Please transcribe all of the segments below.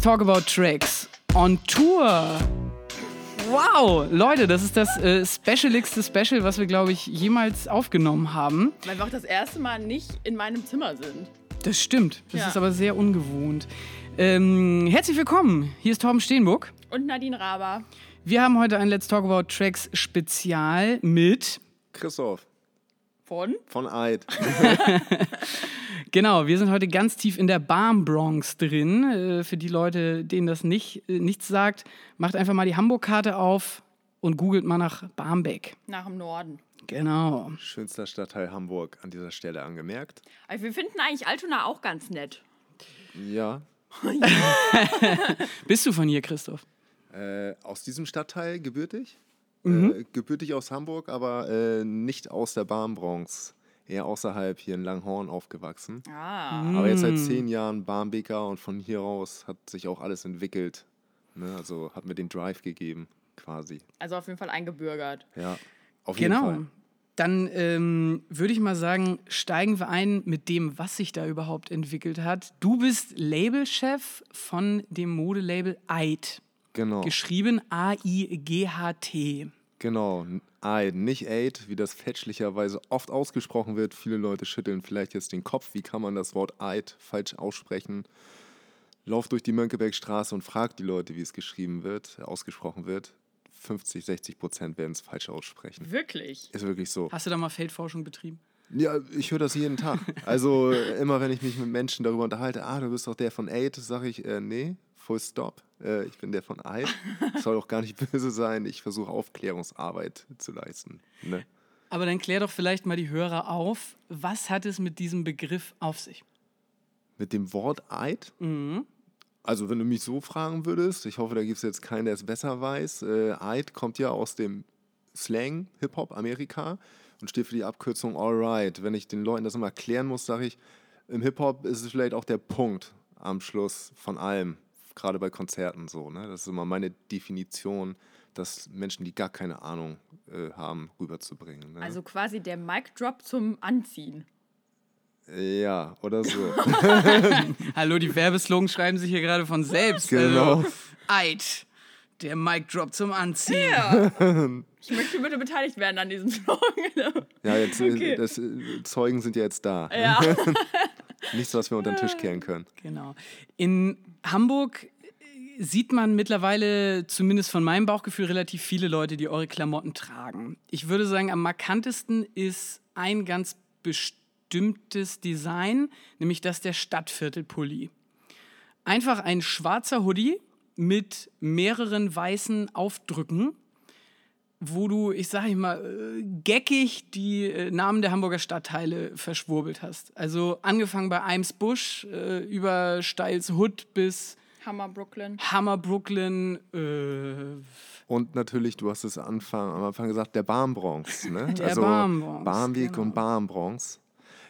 Let's talk about tracks on Tour. Wow, Leute, das ist das äh, specialigste Special, was wir, glaube ich, jemals aufgenommen haben. Weil wir auch das erste Mal nicht in meinem Zimmer sind. Das stimmt. Das Ja. ist aber sehr ungewohnt. Ähm, herzlich willkommen. Hier ist Torben Steenbuck. Und Nadine Raber. Wir haben heute ein Let's Talk About Tracks Spezial mit. Christoph Von? von Eid. Genau, wir sind heute ganz tief in der Barm Bronx drin. Äh, für die Leute, denen das nicht, äh, nichts sagt, macht einfach mal die Hamburg-Karte auf und googelt mal nach Barmbek. Nach dem Norden. Genau. Schönster Stadtteil Hamburg an dieser Stelle angemerkt. Also wir finden eigentlich Altona auch ganz nett. Ja. Bist du von hier, Christoph? Äh, aus diesem Stadtteil gebürtig. Äh, gebürtig aus Hamburg, aber äh, nicht aus der Barmbronx. Eher außerhalb hier in Langhorn aufgewachsen. Ah. Aber jetzt seit zehn Jahren Barmbeker und von hier aus hat sich auch alles entwickelt. Ne? Also hat mir den Drive gegeben, quasi. Also auf jeden Fall eingebürgert. Ja, auf jeden Genau. Fall. Dann ähm, würde ich mal sagen, steigen wir ein mit dem, was sich da überhaupt entwickelt hat. Du bist Labelchef von dem Modelabel Eid. Genau. Geschrieben A-I-G-H-T. Genau, Eid, nicht Aid, wie das fälschlicherweise oft ausgesprochen wird. Viele Leute schütteln vielleicht jetzt den Kopf, wie kann man das Wort Eid falsch aussprechen. Lauf durch die Mönckebergstraße und frag die Leute, wie es geschrieben wird, ausgesprochen wird. 50, 60 Prozent werden es falsch aussprechen. Wirklich? Ist wirklich so. Hast du da mal Feldforschung betrieben? Ja, ich höre das jeden Tag. Also immer wenn ich mich mit Menschen darüber unterhalte, ah, du bist doch der von Aid, sage ich, äh, nee, full stop. Äh, ich bin der von Eid. Soll doch gar nicht böse sein. Ich versuche Aufklärungsarbeit zu leisten. Ne? Aber dann klär doch vielleicht mal die Hörer auf, was hat es mit diesem Begriff auf sich? Mit dem Wort Eid? Also, wenn du mich so fragen würdest, ich hoffe, da gibt es jetzt keinen, der es besser weiß. Äh, Eid kommt ja aus dem Slang Hip-Hop Amerika und steht für die Abkürzung Alright. Wenn ich den Leuten das immer erklären muss, sage ich, im Hip-Hop ist es vielleicht auch der Punkt am Schluss von allem, gerade bei Konzerten so. Ne? Das ist immer meine Definition, das Menschen, die gar keine Ahnung äh, haben, rüberzubringen. Ne? Also quasi der Mic Drop zum Anziehen. ja, oder so. Hallo, die Werbeslogans schreiben sich hier gerade von selbst. Genau. Also, Eid, der Mic Drop zum Anziehen. Ja. ich möchte bitte beteiligt werden an diesem Song. Ja, jetzt, äh, Okay. das, äh, Zeugen sind ja jetzt da. ja. Nichts, was wir unter den Tisch kehren können. Genau. In Hamburg sieht man mittlerweile, zumindest von meinem Bauchgefühl, relativ viele Leute, die eure Klamotten tragen. Ich würde sagen, am markantesten ist ein ganz bestimmtes Design, nämlich das der Stadtviertelpulli. Einfach ein schwarzer Hoodie mit mehreren weißen Aufdrücken, wo du, ich sage mal, äh, geckig die äh, Namen der Hamburger Stadtteile verschwurbelt hast. Also angefangen bei Eimsbusch, äh, über Steils Hood bis Hammer Brooklyn. Hammer Brooklyn, äh, Und natürlich, du hast es Anfang, am Anfang gesagt, der Barmbronx. Ne? Der Barmbronx, Barmbek genau. und Barmbronx.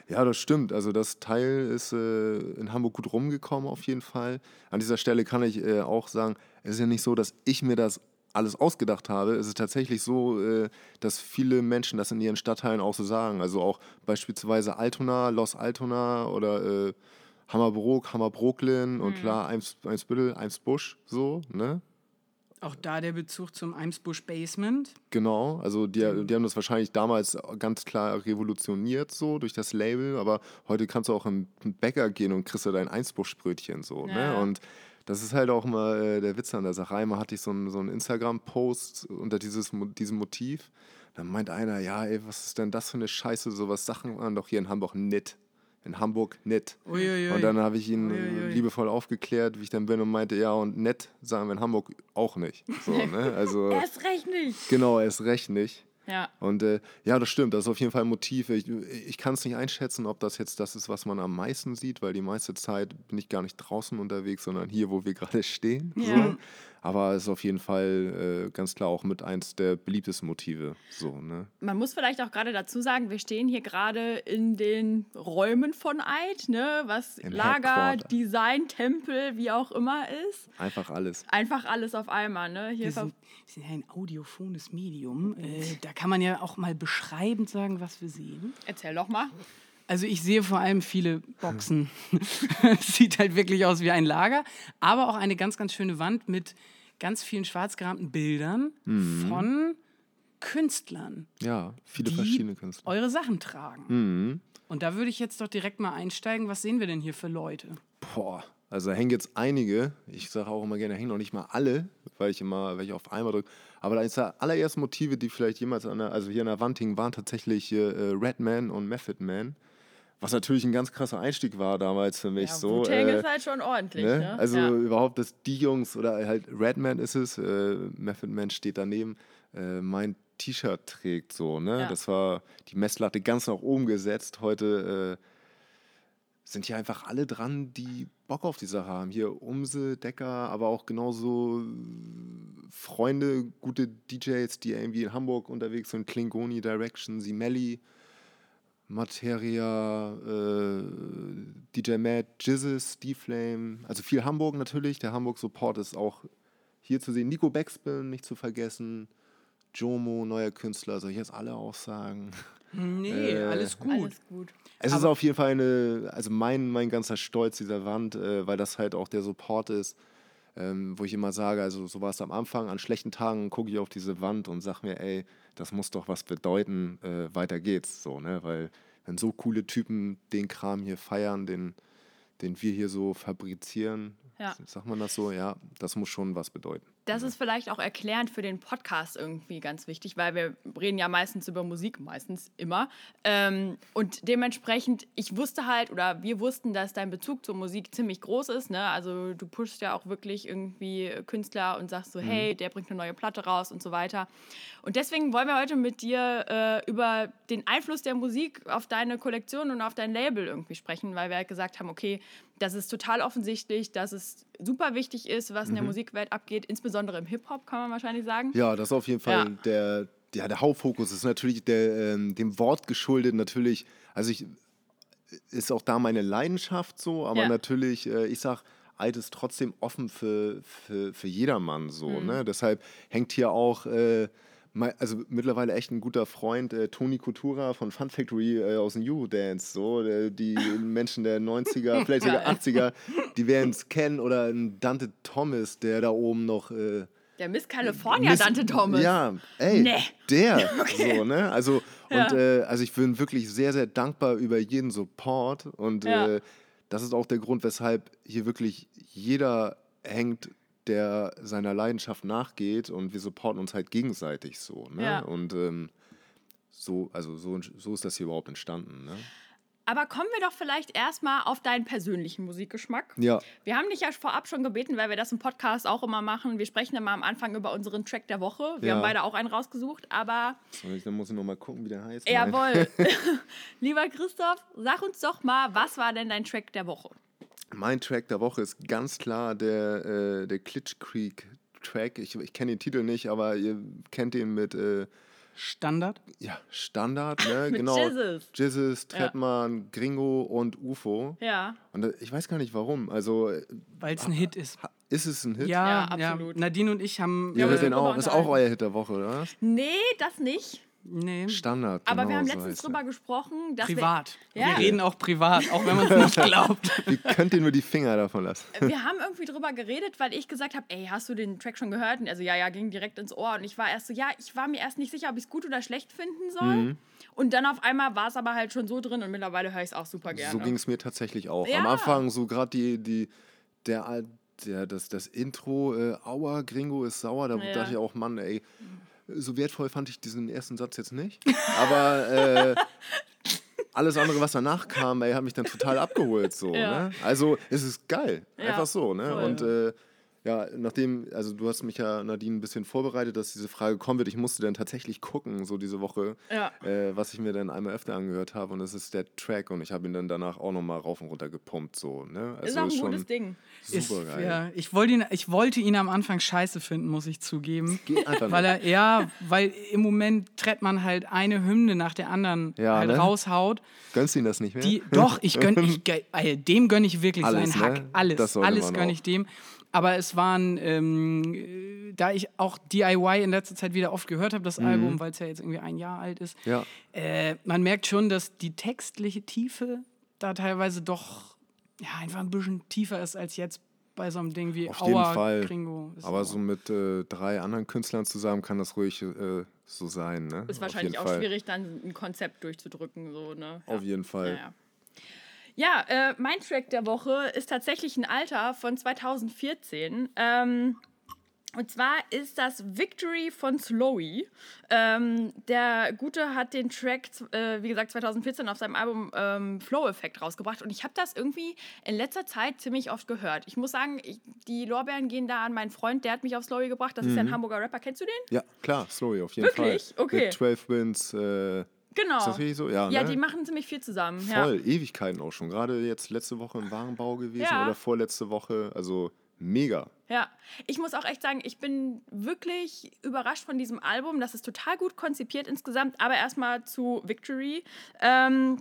Ja, das stimmt. Also das Teil ist äh, in Hamburg gut rumgekommen auf jeden Fall. An dieser Stelle kann ich äh, auch sagen, es ist ja nicht so, dass ich mir das alles ausgedacht habe. Es ist tatsächlich so, äh, dass viele Menschen das in ihren Stadtteilen auch so sagen. Also auch beispielsweise Altona, Los Altona oder äh, Hammerbrook, Hammerbrooklyn und klar Eims, Eimsbüttel, Eimsbusch, so, ne? auch da der Bezug zum Eimsbusch Basement. Genau, also die, die haben das wahrscheinlich damals ganz klar revolutioniert so durch das Label, aber heute kannst du auch im Bäcker gehen und kriegst du dein Einsbuschbrötchen so, ne? Ja. Und das ist halt auch immer äh, der Witz an der Sache. Einmal hatte ich so einen, so einen Instagram-Post unter dieses, diesem Motiv. Dann meint einer, ja, ey, was ist denn das für eine Scheiße? Sowas Sachen waren doch hier in Hamburg nett. In Hamburg nett. Uiuiui. Und dann habe ich ihn Uiuiui. liebevoll aufgeklärt, wie ich dann bin und meinte, ja, und nett sagen wir in Hamburg auch nicht. So, ne? Also, Erst recht nicht. genau, erst recht nicht. Ja. Und äh, ja, das stimmt, das ist auf jeden Fall ein Motiv. Ich, ich kann es nicht einschätzen, ob das jetzt das ist, was man am meisten sieht, weil die meiste Zeit bin ich gar nicht draußen unterwegs, sondern hier, wo wir gerade stehen. Ja. So. Aber es ist auf jeden Fall äh, ganz klar auch mit eins der beliebtesten Motive. So, ne? Man muss vielleicht auch gerade dazu sagen, wir stehen hier gerade in den Räumen von Eid, ne? was Im Lager, Headquarter. Design, Tempel, wie auch immer ist. Einfach alles. Einfach alles auf einmal. Ne? Hier Wir sind, wir sind ja ein audiophones Medium. Äh, da kann man ja auch mal beschreibend sagen, was wir sehen. Erzähl doch mal. Also ich sehe vor allem viele Boxen. es sieht halt wirklich aus wie ein Lager, aber auch eine ganz, ganz schöne Wand mit ganz vielen schwarz gerahmten Bildern Mhm. von Künstlern, Ja, viele die verschiedene Künstler. eure Sachen tragen. Mhm. Und da würde ich jetzt doch direkt mal einsteigen. Was sehen wir denn hier für Leute? Boah, also da hängen jetzt einige. Ich sage auch immer gerne, da hängen noch nicht mal alle, weil ich immer, weil ich auf einmal drücke. Aber da ist da allererst Motive, die vielleicht jemals an der, also hier an der Wand hingen, waren tatsächlich äh, Redman und Method Man. Was natürlich ein ganz krasser Einstieg war damals für mich. Ja, so, Wu-Tang äh, ist halt schon ordentlich. Ne? Ne? Also ja. überhaupt, dass die Jungs oder halt Redman ist es, äh, Method Man steht daneben, äh, mein T-Shirt trägt so, ne? Ja. Das war die Messlatte ganz nach oben gesetzt. Heute äh, sind hier einfach alle dran, die Bock auf die Sache haben. Hier Umse, Decker, aber auch genauso äh, Freunde, gute DJs, die irgendwie in Hamburg unterwegs sind, Klingoni Direction, Simelli, Materia, äh, DJ Matt, Jizzes, D-Flame, also viel Hamburg natürlich. Der Hamburg-Support ist auch hier zu sehen. Nico Backspin, nicht zu vergessen. Jomo, neuer Künstler, soll ich jetzt alle aussagen? Nee, Äh, alles gut. Alles gut. Es ist Aber- auf jeden Fall eine, also mein, mein ganzer Stolz dieser Wand, äh, weil das halt auch der Support ist, ähm, wo ich immer sage, also so war es am Anfang, an schlechten Tagen gucke ich auf diese Wand und sage mir, ey, das muss doch was bedeuten, äh, weiter geht's, so, ne, weil wenn so coole Typen den Kram hier feiern, den, den wir hier so fabrizieren, Ja. sagt man das so, ja, das muss schon was bedeuten. Das ist vielleicht auch erklärend für den Podcast irgendwie ganz wichtig, weil wir reden ja meistens über Musik, meistens immer. Ähm, und dementsprechend, ich wusste halt, oder wir wussten, dass dein Bezug zur Musik ziemlich groß ist. Ne? Also du pushst ja auch wirklich irgendwie Künstler und sagst so, hey, der bringt eine neue Platte raus und so weiter. Und deswegen wollen wir heute mit dir äh, über den Einfluss der Musik auf deine Kollektion und auf dein Label irgendwie sprechen, weil wir halt gesagt haben, okay, das ist total offensichtlich, dass es super wichtig ist, was in der Musikwelt abgeht, insbesondere im Hip-Hop, kann man wahrscheinlich sagen. Ja, das ist auf jeden Fall Ja. der, ja, der Hauptfokus ist natürlich der, ähm, dem Wort geschuldet. Natürlich, also ich ist auch da meine Leidenschaft so, aber Ja. natürlich, äh, ich sag, Alt ist trotzdem offen für, für, für jedermann so. Ne? Deshalb hängt hier auch, äh, also mittlerweile echt ein guter Freund, äh, Toni Coutura von Fun Factory äh, aus dem Eurodance, so, äh, die Menschen der 90er, vielleicht sogar 80er, die werden es kennen oder ein Dante Thomas, der da oben noch äh, Der Miss California Miss- Dante Thomas. Ja, ey, Nee. der. So, ne? Also, Ja. und äh, also ich bin wirklich sehr, sehr dankbar über jeden Support. Und Ja. äh, das ist auch der Grund, weshalb hier wirklich jeder hängt, der seiner Leidenschaft nachgeht und wir supporten uns halt gegenseitig so. Ne? Ja. Und ähm, so, also so, so ist das hier überhaupt entstanden. Ne? Aber kommen wir doch vielleicht erstmal auf deinen persönlichen Musikgeschmack. Ja, Wir haben dich ja vorab schon gebeten, weil wir das im Podcast auch immer machen. Wir sprechen immer am Anfang über unseren Track der Woche. Wir Ja. haben beide auch einen rausgesucht, aber ich- dann muss ich noch mal gucken, wie der heißt. jawohl. Lieber Christoph, sag uns doch mal, was war denn dein Track der Woche? Mein Track der Woche ist ganz klar der, äh, der Klitsch Creek Track. Ich, ich kenne den Titel nicht, aber ihr kennt den mit äh, Standard. ja, Standard, ne? Mit genau. Jizzes. Jizzes, Ja. Trettmann, Gringo und UFO. Ja. Und äh, ich weiß gar nicht warum. Also äh, Weil es ein Hit ist. ist es ein Hit? Ja, Ja, ja, absolut. Nadine und ich haben. Hört uns den darüber auch. Ist auch euer Hit der Woche, oder? Nee, das nicht. Nee, Standard. Aber wir genau haben so letztens heißt drüber gesprochen, dass privat. Ja. Wir reden auch privat, auch wenn man es nicht glaubt. Ihr könnt ihr nur die Finger davon lassen. wir, wir haben irgendwie drüber geredet, weil ich gesagt habe, ey, hast du den Track schon gehört? Und also ja, ja, ging direkt ins Ohr. Und ich war erst so, ja, ich war mir erst nicht sicher, ob ich es gut oder schlecht finden soll. Mhm. Und dann auf einmal war es aber halt schon so drin und mittlerweile höre ich es auch super gerne. So ging es mir tatsächlich auch. Am Ja. Anfang so gerade die, die, der, der, das, das Intro, äh, Aua, Gringo ist sauer, da Ja. dachte ich auch, Mann, ey, so wertvoll fand ich diesen ersten Satz jetzt nicht. Aber äh, alles andere, was danach kam, ey, hat mich dann total abgeholt. So, Ja. ne? Also es ist geil. Ja, Einfach so. Ne? voll. Und äh, ja, nachdem, also du hast mich ja, Nadine, ein bisschen vorbereitet, dass diese Frage kommen wird. Ich musste dann tatsächlich gucken, so diese Woche, Ja. äh, was ich mir dann einmal öfter angehört habe. Und das ist der Track und ich habe ihn dann danach auch nochmal rauf und runter gepumpt. So, ne? ist auch ein schon gutes Ding. Ist, Super geil. ja, ich, wollte ihn, ich wollte ihn am Anfang scheiße finden, muss ich zugeben. Geht einfach Weil nicht. er, ja, weil im Moment tritt man halt eine Hymne nach der anderen Ja, halt ne? raushaut. Gönnst du ihn das nicht mehr? Die, doch, ich gönn, ich, äh, dem gönne ich wirklich Alles, seinen Hack. ne? Alles, alles gönne ich dem. Aber es waren, ähm, äh, da ich auch DIY in letzter Zeit wieder oft gehört habe, das Album, weil es ja jetzt irgendwie ein Jahr alt ist, Ja. äh, man merkt schon, dass die textliche Tiefe da teilweise doch ja, einfach ein bisschen tiefer ist als jetzt bei so einem Ding wie Auf jeden Fall. Gringo. Ist Aber so- mit äh, drei anderen Künstlern zusammen kann das ruhig äh, so sein. Ne? Ist wahrscheinlich auch Fall. schwierig, dann ein Konzept durchzudrücken. So, ne? Auf jeden Fall. Ja, ja. Äh, mein Track der Woche ist tatsächlich ein Alter von 2014. Ähm, und zwar ist das Victory von Slowy. Ähm, der Gute hat den Track, äh, wie gesagt, 2014 auf seinem Album ähm, Flow Effect rausgebracht. Und ich habe das irgendwie in letzter Zeit ziemlich oft gehört. Ich muss sagen, ich, die Lorbeeren gehen da an meinen Freund, der hat mich auf Slowy gebracht. Das ist ja ein Hamburger Rapper. Kennst du den? Ja, klar, Slowy auf jeden Wirklich? Fall. Okay. Mit 12 Wins. Äh, Genau. Ist das richtig so? Ja, ja, ne? die machen ziemlich viel zusammen. Ja. Voll, Ewigkeiten auch schon. Gerade jetzt letzte Woche im Warenbau gewesen Ja. oder vorletzte Woche. Also mega. Ja, ich muss auch echt sagen, ich bin wirklich überrascht von diesem Album. Das ist total gut konzipiert insgesamt. Aber erstmal zu Victory. Ähm,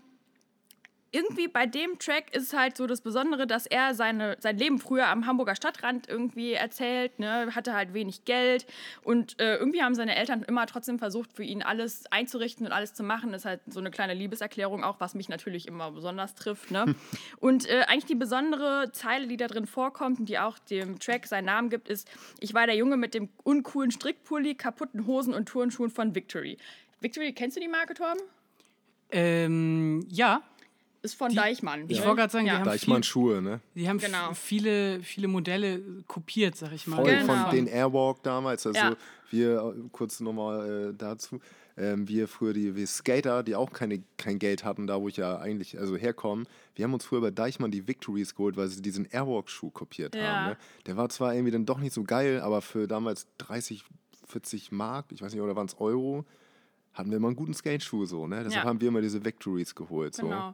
irgendwie bei dem Track ist es halt so das Besondere, dass er seine, sein Leben früher am Hamburger Stadtrand irgendwie erzählt, ne, hatte halt wenig Geld und äh, irgendwie haben seine Eltern immer trotzdem versucht, für ihn alles einzurichten und alles zu machen. Das ist halt so eine kleine Liebeserklärung auch, was mich natürlich immer besonders trifft. Ne? und äh, eigentlich die besondere Zeile, die da drin vorkommt und die auch dem Track seinen Namen gibt, ist, ich war der Junge mit dem uncoolen Strickpulli, kaputten Hosen und Turnschuhen von Victory. Victory, kennst du die Marke, Torben? ähm, ja, Ist von Deichmann. ich ne? wollte gerade sagen, die ja. haben Deichmann Schuhe, ne? Die haben Genau. viele, viele Modelle kopiert, sag ich mal. Voll Genau. von den Airwalk damals. Also Ja. wir, kurz nochmal äh, dazu, ähm, wir früher die wir Skater, die auch keine, kein Geld hatten, da wo ich ja eigentlich also herkomme, wir haben uns früher bei Deichmann die Victories geholt, weil sie diesen Airwalk-Schuh kopiert Ja. haben. Ne? Der war zwar irgendwie dann doch nicht so geil, aber für damals 30, 40 Mark, ich weiß nicht, oder waren es Euro, hatten wir immer einen guten Skate-Schuh so. Ne? Deshalb Ja. haben wir immer diese Victories geholt. So. Genau.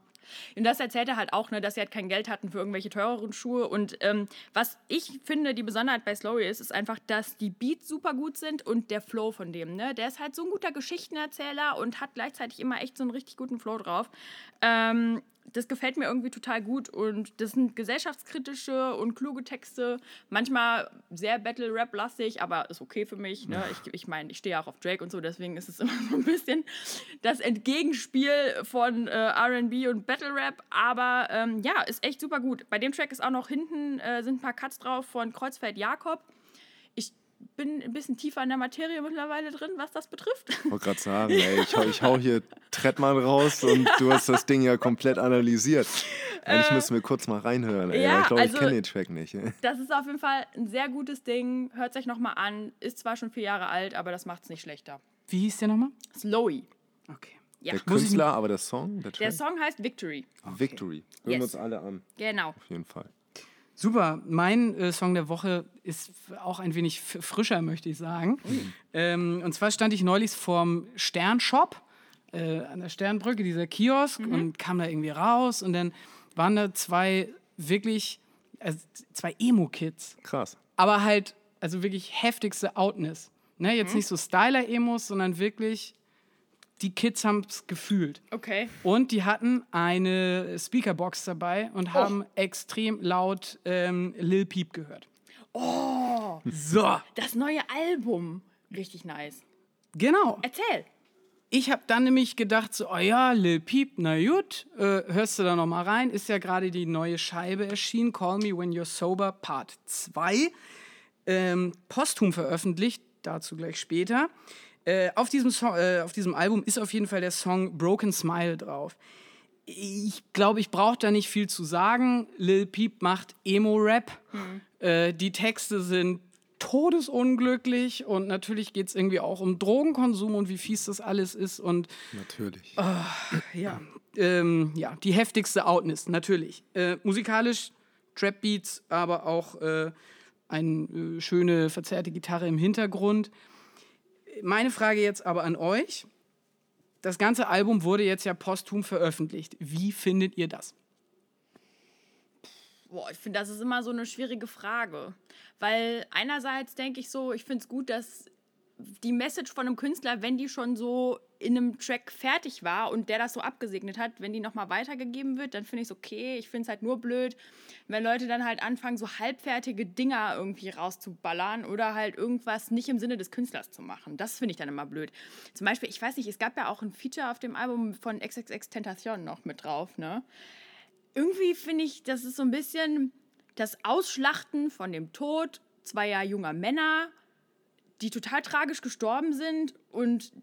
Und das erzählt er halt auch, ne, dass sie halt kein Geld hatten für irgendwelche teureren Schuhe. Und ähm, was ich finde, die Besonderheit bei Slowy ist, ist einfach, dass die Beats super gut sind und der Flow von dem. Ne? Der ist halt so ein guter Geschichtenerzähler und hat gleichzeitig immer echt so einen richtig guten Flow drauf. Ähm, das gefällt mir irgendwie total gut und das sind gesellschaftskritische und kluge Texte. Manchmal sehr Battle-Rap-lastig, aber ist okay für mich. Ne? Ich, ich meine, ich stehe auch auf Drake und so, deswegen ist es immer so ein bisschen das Entgegenspiel von äh, RB und Battle-Rap. Aber ähm, ja, ist echt super gut. Bei dem Track ist auch noch hinten äh, sind ein paar Cuts drauf von Kreuzfeld Jakob. Ich bin ein bisschen tiefer in der Materie mittlerweile drin, was das betrifft. Ich wollte gerade sagen, ey, ich, hau- ich hau hier Trettmann raus und du hast das Ding ja komplett analysiert. Eigentlich müssen wir kurz mal reinhören. Ey. Äh, ja, ich glaube, also- ich kenne den Track nicht. ey. Das ist auf jeden Fall ein sehr gutes Ding. Hört es euch nochmal an. Ist zwar schon vier Jahre alt, aber das macht es nicht schlechter. Wie hieß der nochmal? Slowy. Okay. Ja. Der Künstler, aber der Song, der Track? Der Song heißt Victory. Victory. Hören Yes. wir uns alle an, Genau. auf jeden Fall. Super. Mein äh, Song der Woche ist auch ein wenig frischer, möchte ich sagen. Ähm, und zwar stand ich neulich vorm Sternshop äh, an der Sternbrücke, dieser Kiosk, und kam da irgendwie raus. Und dann waren da zwei wirklich, also zwei Emo-Kids. Krass. aber halt, also wirklich heftigste Outness. Ne, jetzt nicht so Styler-Emos, sondern wirklich, die Kids haben es gefühlt. Okay. Und die hatten eine Speakerbox dabei und haben extrem laut ähm, Lil Peep gehört. Oh, So, das neue Album. Richtig nice. genau. Erzähl. Ich habe dann nämlich gedacht, so, oh ja, Lil Peep, na gut, äh, hörst du da noch mal rein. Ist ja gerade die neue Scheibe erschienen, Call Me When You're Sober Part 2. Ähm, posthum veröffentlicht, dazu gleich später. Äh, auf, diesem Song, äh, auf diesem Album ist auf jeden Fall der Song Broken Smile drauf. Ich glaube, ich brauche da nicht viel zu sagen. Lil Peep macht Emo-Rap. Äh, die Texte sind todesunglücklich und natürlich geht es irgendwie auch um Drogenkonsum und wie fies das alles ist und Natürlich. ja, ähm, ja die heftigste Outness, natürlich. Äh, musikalisch Trap Beats, aber auch äh, eine äh, schöne verzerrte Gitarre im Hintergrund. Meine Frage jetzt aber an euch. Das ganze Album wurde jetzt ja posthum veröffentlicht. Wie findet ihr das? Boah, ich finde, das ist immer so eine schwierige Frage. Weil einerseits denke ich so, ich finde es gut, dass die Message von einem Künstler, wenn die schon so in einem Track fertig war und der das so abgesegnet hat, wenn die nochmal weitergegeben wird, dann finde ich es okay. Ich finde es halt nur blöd, wenn Leute dann halt anfangen, so halbfertige Dinger irgendwie rauszuballern oder halt irgendwas nicht im Sinne des Künstlers zu machen. Das finde ich dann immer blöd. Zum Beispiel, ich weiß nicht, es gab ja auch ein Feature auf dem Album von XXX Tentation noch mit drauf, ne? Irgendwie finde ich, das ist so ein bisschen das Ausschlachten von dem Tod zweier junger Männer, die total tragisch gestorben sind und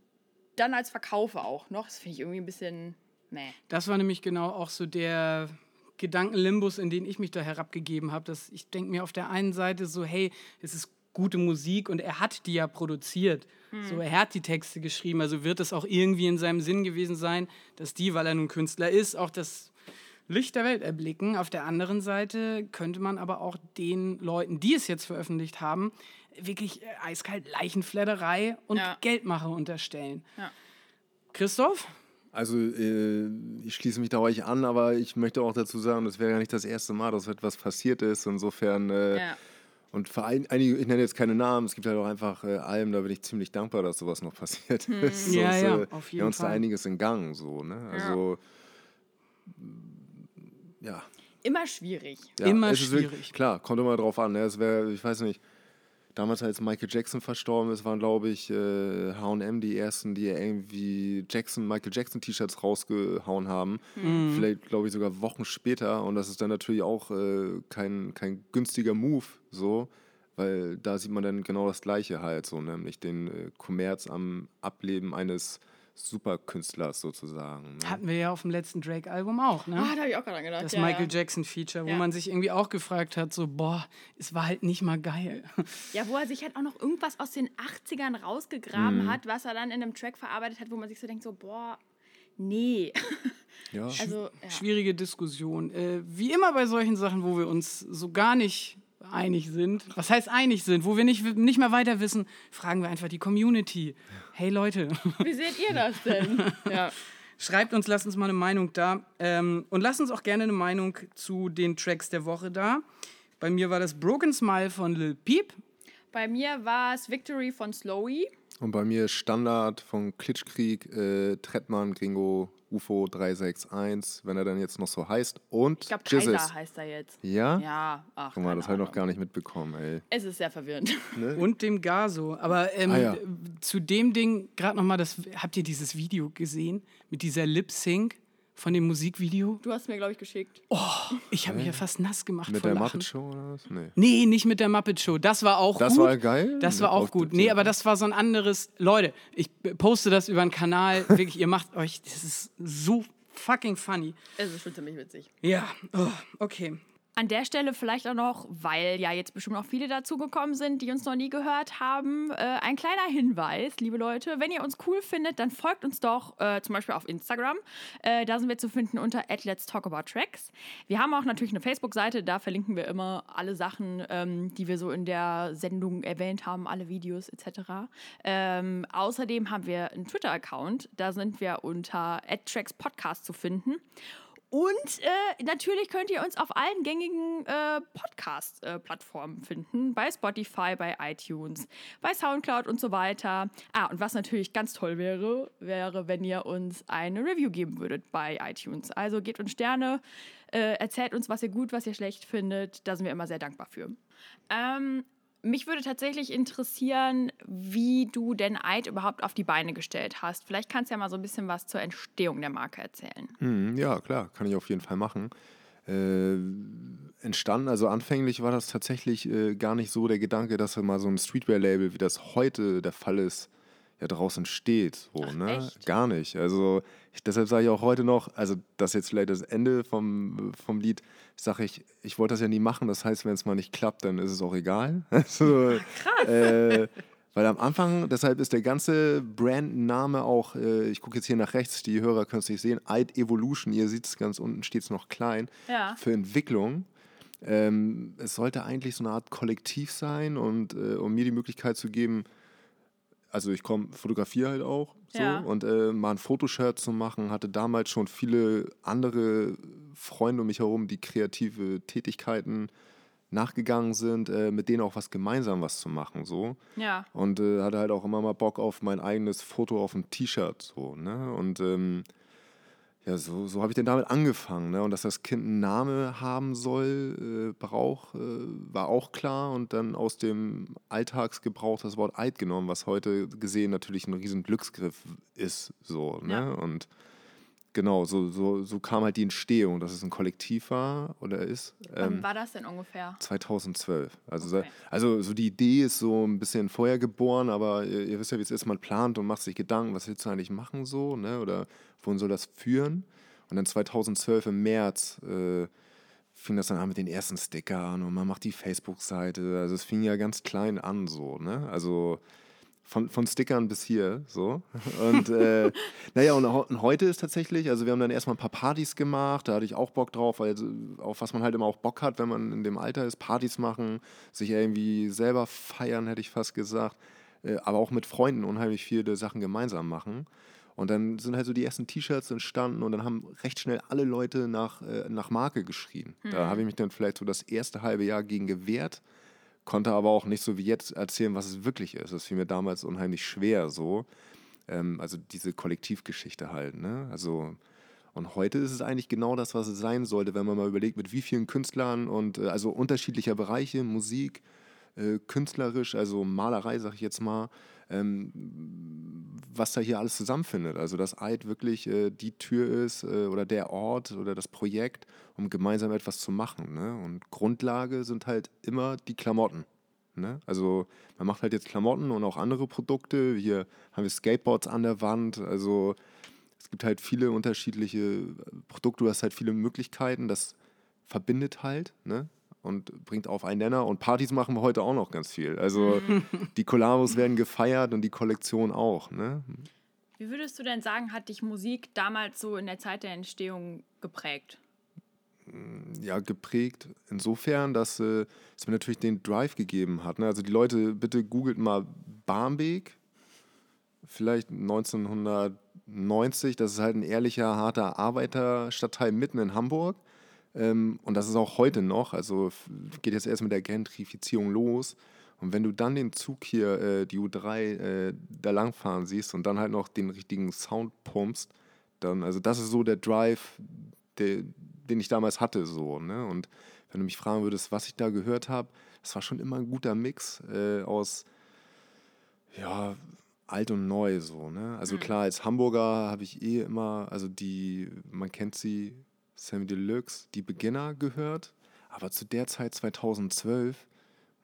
dann als Verkaufe auch noch. Das finde ich irgendwie ein bisschen. Meh. Das war nämlich genau auch so der Gedankenlimbus, in den ich mich da herabgegeben habe. Dass ich denke mir auf der einen Seite so, hey, es ist gute Musik und er hat die ja produziert. Hm. So, er hat die Texte geschrieben, also wird es auch irgendwie in seinem Sinn gewesen sein, dass die, weil er nun Künstler ist, auch das Licht der Welt erblicken. Auf der anderen Seite könnte man aber auch den Leuten, die es jetzt veröffentlicht haben, wirklich äh, eiskalt Leichenfledderei und ja. Geldmache unterstellen. Ja. Christoph? Also äh, ich schließe mich da euch an, aber ich möchte auch dazu sagen, das wäre ja nicht das erste Mal, dass etwas passiert ist. Insofern äh, ja. und für ein, einige, ich nenne jetzt keine Namen, es gibt halt auch einfach äh, Alben, da bin ich ziemlich dankbar, dass sowas noch passiert hm. ist. Ja, Sonst, ja, äh, auf jeden ja, uns Fall. da einiges in Gang, so ne. Also ja. Immer schwierig. Ja, immer schwierig. Wirklich, klar, kommt immer drauf an. Ne? Es wäre, ich weiß nicht Damals, als Michael Jackson verstorben ist, waren, glaube ich, HM die ersten, die irgendwie Jackson, Michael Jackson-T-Shirts rausgehauen haben. Mhm. Vielleicht, glaube ich, sogar Wochen später. Und das ist dann natürlich auch äh, kein, kein günstiger Move, so, weil da sieht man dann genau das Gleiche halt, so, nämlich den äh, Kommerz am Ableben eines Superkünstlers sozusagen. Ne? Hatten wir ja auf dem letzten Drake-Album auch, ne? Ah, da habe ich auch gerade gedacht. Das ja, Michael Jackson-Feature, wo ja. man sich irgendwie auch gefragt hat, so, boah, es war halt nicht mal geil. Ja, wo er sich halt auch noch irgendwas aus den 80ern rausgegraben mhm. hat, was er dann in einem Track verarbeitet hat, wo man sich so denkt, so, boah, nee. Ja. Also, ja. Schwierige Diskussion. Äh, wie immer bei solchen Sachen, wo wir uns so gar nicht einig sind. Was heißt einig sind? Wo wir nicht, nicht mehr weiter wissen, fragen wir einfach die Community. Hey Leute. Wie seht ihr das denn? Ja. Schreibt uns, lasst uns mal eine Meinung da. Ähm, und lasst uns auch gerne eine Meinung zu den Tracks der Woche da. Bei mir war das Broken Smile von Lil Peep. Bei mir war es Victory von Slowy. Und bei mir Standard von Klitschkrieg, äh, Trettmann, Gringo, UFO 361, wenn er dann jetzt noch so heißt. Und ich glaube, Kaiser heißt er jetzt. Ja? Ja, ach, Guck mal, das habe ich noch gar nicht mitbekommen, ey. Es ist sehr verwirrend. Ne? Und dem Gaso. Aber ähm, ah, ja. zu dem Ding, gerade nochmal, habt ihr dieses Video gesehen mit dieser Lip-Sync? Von dem Musikvideo. Du hast mir, glaube ich, geschickt. Oh, ich habe mich ja fast nass gemacht. Mit der Lachen. Muppet Show oder was? Nee. nee, nicht mit der Muppet Show. Das war auch das gut. Das war geil? Das war auch gut. Nee, aber das war so ein anderes. Leute, ich poste das über einen Kanal. Wirklich, ihr macht euch. Das ist so fucking funny. Es ist schon ziemlich witzig. Ja, oh, okay. An der Stelle vielleicht auch noch, weil ja jetzt bestimmt auch viele dazugekommen sind, die uns noch nie gehört haben, äh, ein kleiner Hinweis, liebe Leute. Wenn ihr uns cool findet, dann folgt uns doch äh, zum Beispiel auf Instagram. Äh, da sind wir zu finden unter Let's Talk About Tracks. Wir haben auch natürlich eine Facebook-Seite, da verlinken wir immer alle Sachen, ähm, die wir so in der Sendung erwähnt haben, alle Videos etc. Ähm, außerdem haben wir einen Twitter-Account, da sind wir unter Tracks Podcast zu finden. Und äh, natürlich könnt ihr uns auf allen gängigen äh, Podcast-Plattformen äh, finden. Bei Spotify, bei iTunes, bei Soundcloud und so weiter. Ah, und was natürlich ganz toll wäre, wäre, wenn ihr uns eine Review geben würdet bei iTunes. Also gebt uns Sterne, äh, erzählt uns, was ihr gut, was ihr schlecht findet. Da sind wir immer sehr dankbar für. Ähm, mich würde tatsächlich interessieren, wie du den Eid überhaupt auf die Beine gestellt hast. Vielleicht kannst du ja mal so ein bisschen was zur Entstehung der Marke erzählen. Hm, ja, klar, kann ich auf jeden Fall machen. Äh, entstanden, also anfänglich war das tatsächlich äh, gar nicht so der Gedanke, dass wir mal so ein Streetwear-Label, wie das heute der Fall ist, ja draußen steht. So, Ach, ne? Gar nicht. Also ich, deshalb sage ich auch heute noch, also das ist jetzt vielleicht das Ende vom, vom Lied, sage ich, ich wollte das ja nie machen. Das heißt, wenn es mal nicht klappt, dann ist es auch egal. Also, Krass. Äh, weil am Anfang, deshalb ist der ganze Brandname auch, äh, ich gucke jetzt hier nach rechts, die Hörer können es nicht sehen, Eid Evolution, ihr seht es ganz unten, steht es noch klein, ja. für Entwicklung. Ähm, es sollte eigentlich so eine Art Kollektiv sein und äh, um mir die Möglichkeit zu geben, also ich komme, fotografiere halt auch so ja. und äh, mal ein Fotoshirt zu machen, hatte damals schon viele andere Freunde um mich herum, die kreative Tätigkeiten nachgegangen sind, äh, mit denen auch was gemeinsam was zu machen, so. Ja. Und äh, hatte halt auch immer mal Bock auf mein eigenes Foto auf dem T-Shirt, so, ne? Und ähm, ja, so, so habe ich dann damit angefangen. Ne? Und dass das Kind einen Namen haben soll, äh, Brauch, äh, war auch klar. Und dann aus dem Alltagsgebrauch das Wort Eid genommen, was heute gesehen natürlich ein riesen Glücksgriff ist. So, ne? Ja. Und genau, so, so, so kam halt die Entstehung, dass es ein Kollektiv war oder ist. Wann Ähm, war das denn ungefähr? 2012. Also, Okay. so- also so die Idee ist so ein bisschen vorher geboren, aber ihr, ihr wisst ja, wie es ist, man plant und macht sich Gedanken, was willst du eigentlich machen so, ne? Oder wohin soll das führen? Und dann 2012 im März äh, fing das dann an mit den ersten Stickern und man macht die Facebook-Seite. Also es fing ja ganz klein an so, ne? Also von, von Stickern bis hier, so. Und äh, naja, und, und heute ist tatsächlich, also wir haben dann erstmal ein paar Partys gemacht, da hatte ich auch Bock drauf, also auf was man halt immer auch Bock hat, wenn man in dem Alter ist, Partys machen, sich irgendwie selber feiern, hätte ich fast gesagt, äh, aber auch mit Freunden unheimlich viele Sachen gemeinsam machen. Und dann sind halt so die ersten T-Shirts entstanden und dann haben recht schnell alle Leute nach, äh, nach Marke geschrien. Da habe ich mich dann vielleicht so das erste halbe Jahr gegen gewehrt, konnte aber auch nicht so wie jetzt erzählen, was es wirklich ist. Das fiel mir damals unheimlich schwer so. Ähm, also diese Kollektivgeschichte halt. Ne? Also, und heute ist es eigentlich genau das, was es sein sollte, wenn man mal überlegt, mit wie vielen Künstlern und äh, also unterschiedlicher Bereiche, Musik, äh, künstlerisch, also Malerei, sag ich jetzt mal, ähm, was da hier alles zusammenfindet. Also, dass Eid wirklich äh, die Tür ist äh, oder der Ort oder das Projekt, um gemeinsam etwas zu machen. Ne? Und Grundlage sind halt immer die Klamotten. Ne? Also, man macht halt jetzt Klamotten und auch andere Produkte. Hier haben wir Skateboards an der Wand. Also, es gibt halt viele unterschiedliche Produkte, du hast halt viele Möglichkeiten. Das verbindet halt, ne? Und bringt auf einen Nenner. Und Partys machen wir heute auch noch ganz viel. Also die Kollabos werden gefeiert und die Kollektion auch, ne? Wie würdest du denn sagen, hat dich Musik damals so in der Zeit der Entstehung geprägt? ja, geprägt insofern, dass äh, es mir natürlich den Drive gegeben hat. Ne? Also die Leute, bitte googelt mal Barmbek, vielleicht 1990, das ist halt ein ehrlicher, harter Arbeiterstadtteil mitten in Hamburg. Ähm, und das ist auch heute noch, also geht jetzt erst mit der Gentrifizierung los. Und wenn du dann den Zug hier, äh, die U3, äh, da langfahren siehst und dann halt noch den richtigen Sound pumpst, dann, also das ist so der Drive, der, den ich damals hatte, so, ne? Und wenn du mich fragen würdest, was ich da gehört habe, das war schon immer ein guter Mix äh, aus, ja, alt und neu, so, ne? Also klar, als Hamburger habe ich eh immer, also die, man kennt sie, Sammy Deluxe, die Beginner gehört, aber zu der Zeit 2012,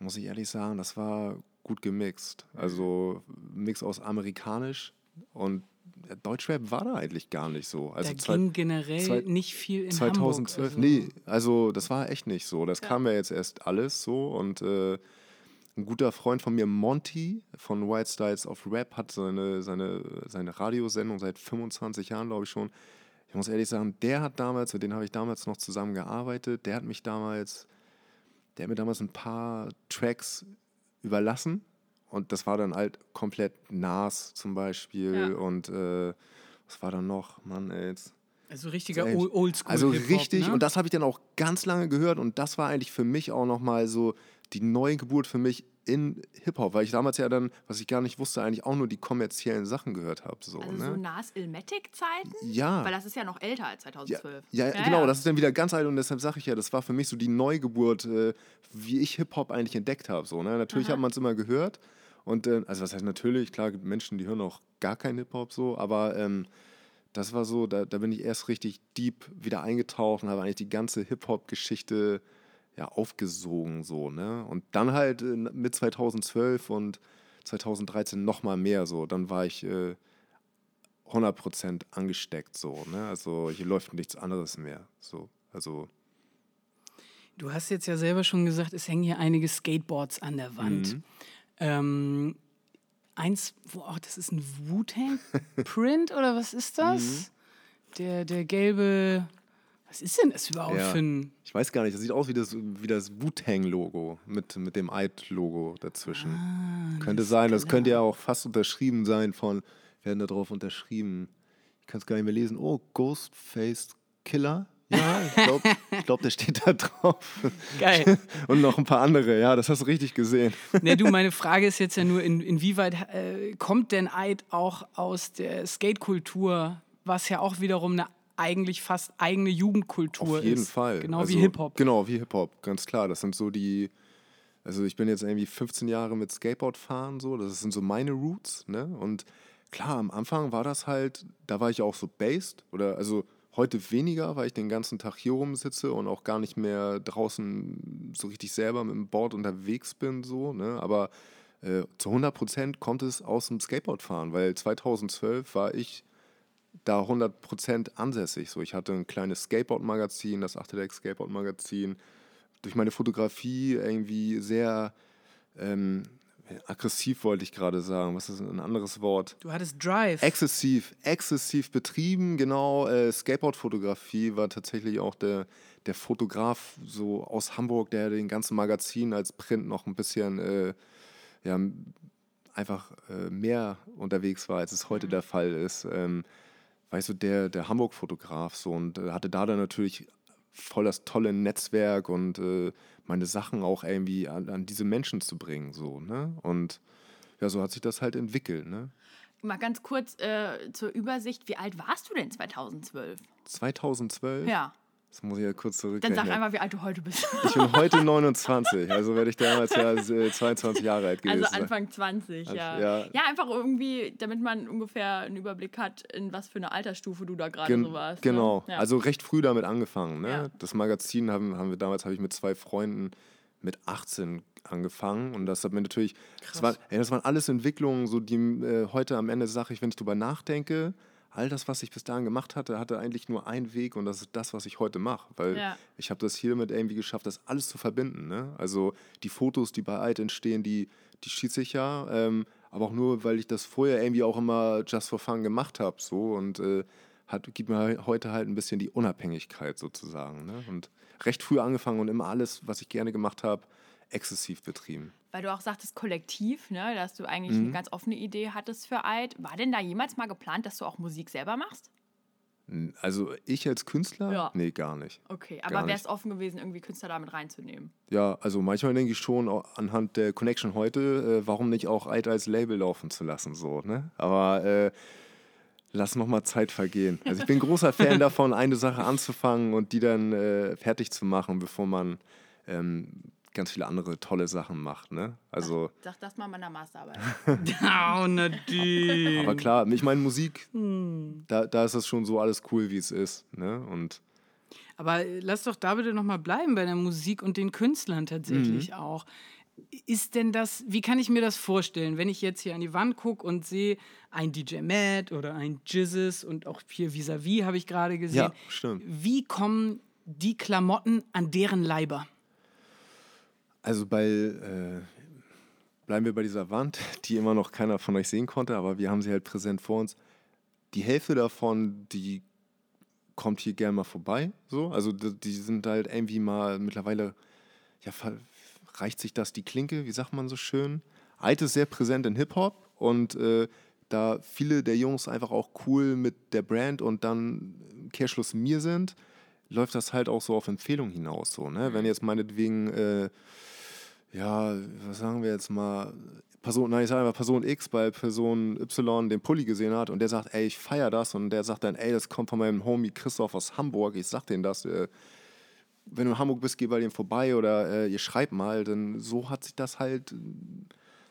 muss ich ehrlich sagen, das war gut gemixt. Also Mix aus amerikanisch und Deutschrap war da eigentlich gar nicht so. Also da ging generell zwei- nicht viel in 2012, Hamburg. also- nee, also das war echt nicht so. Das Ja. kam ja jetzt erst alles so und äh, ein guter Freund von mir, Monty von White Styles of Rap, hat seine, seine, seine Radiosendung seit 25 Jahren, glaube ich schon. Ich muss ehrlich sagen, der hat damals, mit dem habe ich damals noch zusammengearbeitet, der hat mich damals, der hat mir damals ein paar Tracks überlassen und das war dann halt komplett Nas zum Beispiel Ja. und äh, was war dann noch? Mann, ey, jetzt Also richtiger Oldschool. also richtig, ne? und das habe ich dann auch ganz lange gehört und das war eigentlich für mich auch nochmal so die Neugeburt für mich in Hip-Hop, weil ich damals ja dann, was ich gar nicht wusste, eigentlich auch nur die kommerziellen Sachen gehört habe. So, Also so ne? Nas Ilmatic-Zeiten? Ja. Weil das ist ja noch älter als Ja, 2012. ja, genau, das ist dann wieder ganz alt und deshalb sage ich ja, das war für mich so die Neugeburt, äh, wie ich Hip-Hop eigentlich entdeckt habe. So, ne? Natürlich hat man es immer gehört und, äh, also was heißt natürlich, klar, gibt Menschen, die hören auch gar keinen Hip-Hop so, aber ähm, das war so, da, da bin ich erst richtig deep wieder eingetaucht und habe eigentlich die ganze Hip-Hop-Geschichte ja, aufgesogen so, ne? Und dann halt äh, mit 2012 und 2013 nochmal mehr so, dann war ich äh, 100% angesteckt so, ne? Also hier läuft nichts anderes mehr, so, also Du hast jetzt ja selber schon gesagt, es hängen hier einige Skateboards an der Wand. Mhm. Ähm, eins, wo, oh, das ist ein Wu-Tang-Print oder was ist das? Mhm. Der, der gelbe, was ist denn das überhaupt Ja. für ein... ich weiß gar nicht, das sieht aus wie das, wie das Wu-Tang-Logo mit, mit dem Eid-Logo dazwischen. könnte sein, das könnte ja auch fast unterschrieben sein von, werden da drauf unterschrieben, ich kann es gar nicht mehr lesen, oh, Ghostface Killer Ja, ich glaube, glaub, der steht da drauf. Geil. Und noch ein paar andere, ja, das hast du richtig gesehen. Ne, du, meine Frage ist jetzt ja nur, in, inwieweit äh, kommt denn Eid auch aus der Skate-Kultur, was ja auch wiederum eine eigentlich fast eigene Jugendkultur ist? Auf jeden Fall. Genau also, wie Hip-Hop. Genau, wie Hip-Hop, ganz klar. Das sind so die, also ich bin jetzt irgendwie 15 Jahre mit Skateboard fahren, so, das sind so meine Roots, ne? Und klar, am Anfang war das halt, da war ich auch so based oder also heute weniger, weil ich den ganzen Tag hier rumsitze und auch gar nicht mehr draußen so richtig selber mit dem Board unterwegs bin, so, ne? Aber äh, zu 100 Prozent kommt es aus dem Skateboardfahren, weil 2012 war ich da 100 Prozent ansässig. So, ich hatte ein kleines Skateboard-Magazin, das Achterdeck Skateboard-Magazin. Durch meine Fotografie irgendwie sehr ähm, aggressiv wollte ich gerade sagen. Was ist ein anderes Wort? Du hattest Drive. Exzessiv, exzessiv betrieben, genau. Äh, Skateboard-Fotografie war tatsächlich auch der, der Fotograf so aus Hamburg, der den ganzen Magazin als Print noch ein bisschen äh, ja, einfach äh, mehr unterwegs war, als es heute der Fall ist. Ähm, weißt du, der, der Hamburg-Fotograf so und äh, hatte da dann natürlich voll das tolle Netzwerk und äh, meine Sachen auch irgendwie an, an, diese Menschen zu bringen. So, ne? Und ja, so hat sich das halt entwickelt. Ne? Mal ganz kurz äh, zur Übersicht, wie alt warst du denn 2012? 2012? Ja. Das muss ich ja kurz zurück. Dann sag einmal, wie alt du heute bist. Ich bin heute 29, also werde ich damals ja 22 Jahre alt gewesen Also Anfang 20, ja. ja. Ja, einfach irgendwie, damit man ungefähr einen Überblick hat, in was für eine Altersstufe du da gerade Gen so warst. Genau, ne? ja. also recht früh damit angefangen. Ne? Ja. Das Magazin haben, haben wir damals, habe ich mit zwei Freunden mit 18 angefangen und das hat mir natürlich, das, war, ey, das waren alles Entwicklungen, so die äh, heute am Ende sage ich, wenn ich drüber nachdenke, all das, was ich bis dahin gemacht hatte, hatte eigentlich nur einen Weg und das ist das, was ich heute mache. Weil Ja. ich habe das hiermit irgendwie geschafft, das alles zu verbinden. Ne? Also die Fotos, die bei Eid entstehen, die, die schieße ich ja, ähm, aber auch nur, weil ich das vorher irgendwie auch immer just for fun gemacht habe. So, und äh, hat, gibt mir heute halt ein bisschen die Unabhängigkeit sozusagen. Ne? Und recht früh angefangen und immer alles, was ich gerne gemacht habe, exzessiv betrieben. Weil du auch sagtest, kollektiv, ne, dass du eigentlich Mhm. eine ganz offene Idee hattest für Eid. War denn da jemals mal geplant, dass du auch Musik selber machst? Also ich als Künstler? Ja. Nee, gar nicht. Okay, aber nicht. wärst offen gewesen, irgendwie Künstler damit reinzunehmen? Ja, also manchmal denke ich schon anhand der Connection heute, äh, warum nicht auch Eid als Label laufen zu lassen, so, ne? Aber äh, lass noch mal Zeit vergehen. Also ich bin großer Fan davon, eine Sache anzufangen und die dann äh, fertig zu machen, bevor man ähm, ganz viele andere tolle Sachen macht, ne? Also, Sag das mal in meiner Masterarbeit. Oh, Nadine. aber klar, ich meine Musik, Hm. da, da ist das schon so alles cool, wie es ist, ne? Und Aber lass doch da bitte nochmal bleiben bei der Musik und den Künstlern Mhm. tatsächlich auch. Ist denn das, wie kann ich mir das vorstellen, wenn ich jetzt hier an die Wand gucke und sehe ein DJ Matt oder ein Jizzes und auch hier vis-à-vis habe ich gerade gesehen. Ja, stimmt. Wie kommen die Klamotten an deren Leiber? Also bei, äh, bleiben wir bei dieser Wand, die immer noch keiner von euch sehen konnte, aber wir haben sie halt präsent vor uns. Die Hälfte davon, die kommt hier gerne mal vorbei. So. Also die, sind halt irgendwie mal mittlerweile, ja, reicht sich das die Klinke, wie sagt man so schön? Eid ist sehr präsent in Hip-Hop und äh, da viele der Jungs einfach auch cool mit der Brand und dann Kehrschluss mir sind, läuft das halt auch so auf Empfehlung hinaus. So, ne? Wenn jetzt meinetwegen äh, ja, was sagen wir jetzt mal, Person, nein, ich sage einfach Person X bei Person Y den Pulli gesehen hat und der sagt, ey, ich feiere das und der sagt dann, ey, das kommt von meinem Homie Christoph aus Hamburg, ich sag denen das, äh, wenn du in Hamburg bist, geh bei dem vorbei oder äh, ihr schreibt mal, dann so hat sich das halt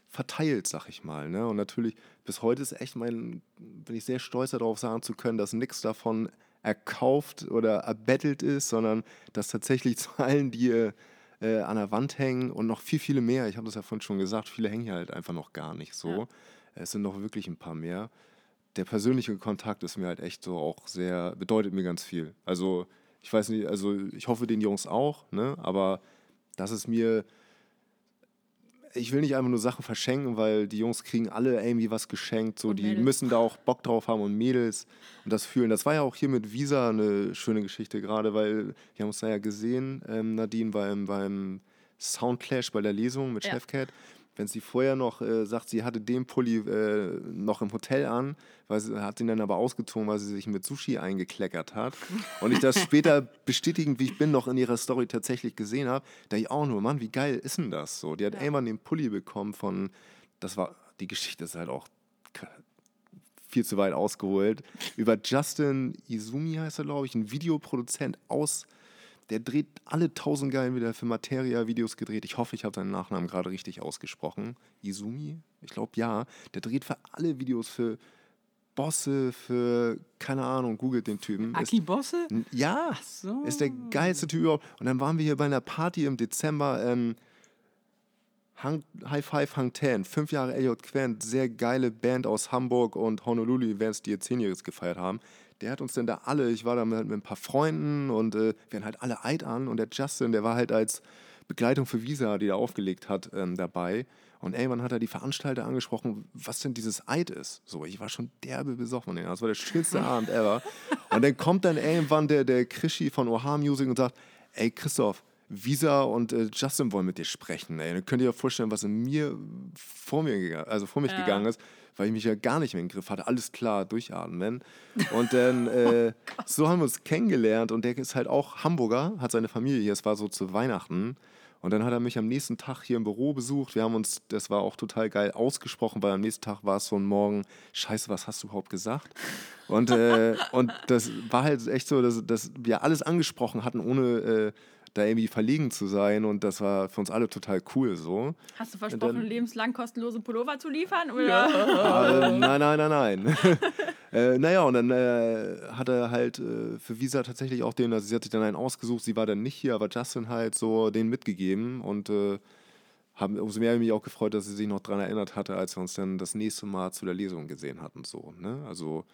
verteilt, sag ich mal. Ne? Und natürlich, bis heute ist echt mein, bin ich sehr stolz darauf sagen zu können, dass nichts davon erkauft oder erbettelt ist, sondern dass tatsächlich zu allen, die äh, äh, an der Wand hängen und noch viel, viele mehr, ich habe das ja vorhin schon gesagt, viele hängen hier halt einfach noch gar nicht so. Ja. Es sind noch wirklich ein paar mehr. Der persönliche Kontakt ist mir halt echt so auch sehr, bedeutet mir ganz viel. Also ich weiß nicht, also ich hoffe den Jungs auch, ne? aber das ist mir, ich will nicht einfach nur Sachen verschenken, weil die Jungs kriegen alle irgendwie was geschenkt, so Und die Mädels. müssen da auch Bock drauf haben und Mädels und das fühlen. Das war ja auch hier mit Visa eine schöne Geschichte gerade, weil wir haben uns da ja gesehen, ähm, Nadine beim, beim Soundclash bei der Lesung mit Ja. Chefcat. Wenn sie vorher noch äh, sagt, sie hatte den Pulli äh, noch im Hotel an, weil sie hat ihn dann aber ausgezogen, weil sie sich mit Sushi eingekleckert hat. Und ich das später bestätigend, wie ich bin, noch in ihrer Story tatsächlich gesehen habe, da ich auch nur, Mann, wie geil ist denn das so? Die hat irgendwann den Pulli bekommen von, das war, die Geschichte ist halt auch viel zu weit ausgeholt, über Justin Izumi heißt er, glaube ich, ein Videoproduzent aus, der dreht alle tausend Geilen wieder für Materia Videos gedreht. Ich hoffe, ich habe seinen Nachnamen gerade richtig ausgesprochen. Izumi? Ich glaube ja. Der dreht für alle Videos für Bosse, für, keine Ahnung, googelt den Typen. Ist- Aki Bosse? N- Ja, so. ist der geilste Typ überhaupt. Und dann waren wir hier bei einer Party im Dezember. Ähm, Hang, High Five Hang Ten, fünf Jahre Elliot Quent, sehr geile Band aus Hamburg und Honolulu-Events, die ihr Zehnjähriges gefeiert haben. Der hat uns dann da alle, ich war da mit, mit ein paar Freunden und äh, wir hatten halt alle Eid an und der Justin, der war halt als Begleitung für Visa, die er aufgelegt hat, ähm, dabei. Und irgendwann hat er die Veranstalter angesprochen, was denn dieses Eid ist. So, ich war schon derbe besoffen. Das war der schönste Abend ever. Und dann kommt dann irgendwann der, der Krischi von Oha Music und sagt, ey Christoph, Visa und äh, Justin wollen mit dir sprechen. Ey. Dann könnt ihr euch vorstellen, was in mir vor mir gegangen, also vor mich Ja. gegangen ist, weil ich mich ja gar nicht mehr im Griff hatte. Alles klar, durchatmen. Und dann äh, so haben wir uns kennengelernt und der ist halt auch Hamburger, hat seine Familie hier. Es war so zu Weihnachten. Und dann hat er mich am nächsten Tag hier im Büro besucht. Wir haben uns, das war auch total geil ausgesprochen, weil am nächsten Tag war es so ein Morgen, scheiße, was hast du überhaupt gesagt? Und, äh, und das war halt echt so, dass, dass wir alles angesprochen hatten, ohne äh, da irgendwie verlegen zu sein. Und das war für uns alle total cool so. Hast du versprochen, dann- lebenslang kostenlose Pullover zu liefern? Oder? äh, nein, nein, nein, nein. äh, naja, und dann äh, hat er halt äh, für Visa tatsächlich auch den, also sie hat sich dann einen ausgesucht, sie war dann nicht hier, aber Justin halt so den mitgegeben und äh, haben, umso mehr habe ich mich auch gefreut, dass sie sich noch daran erinnert hatte, als wir uns dann das nächste Mal zu der Lesung gesehen hatten. So, ne? Also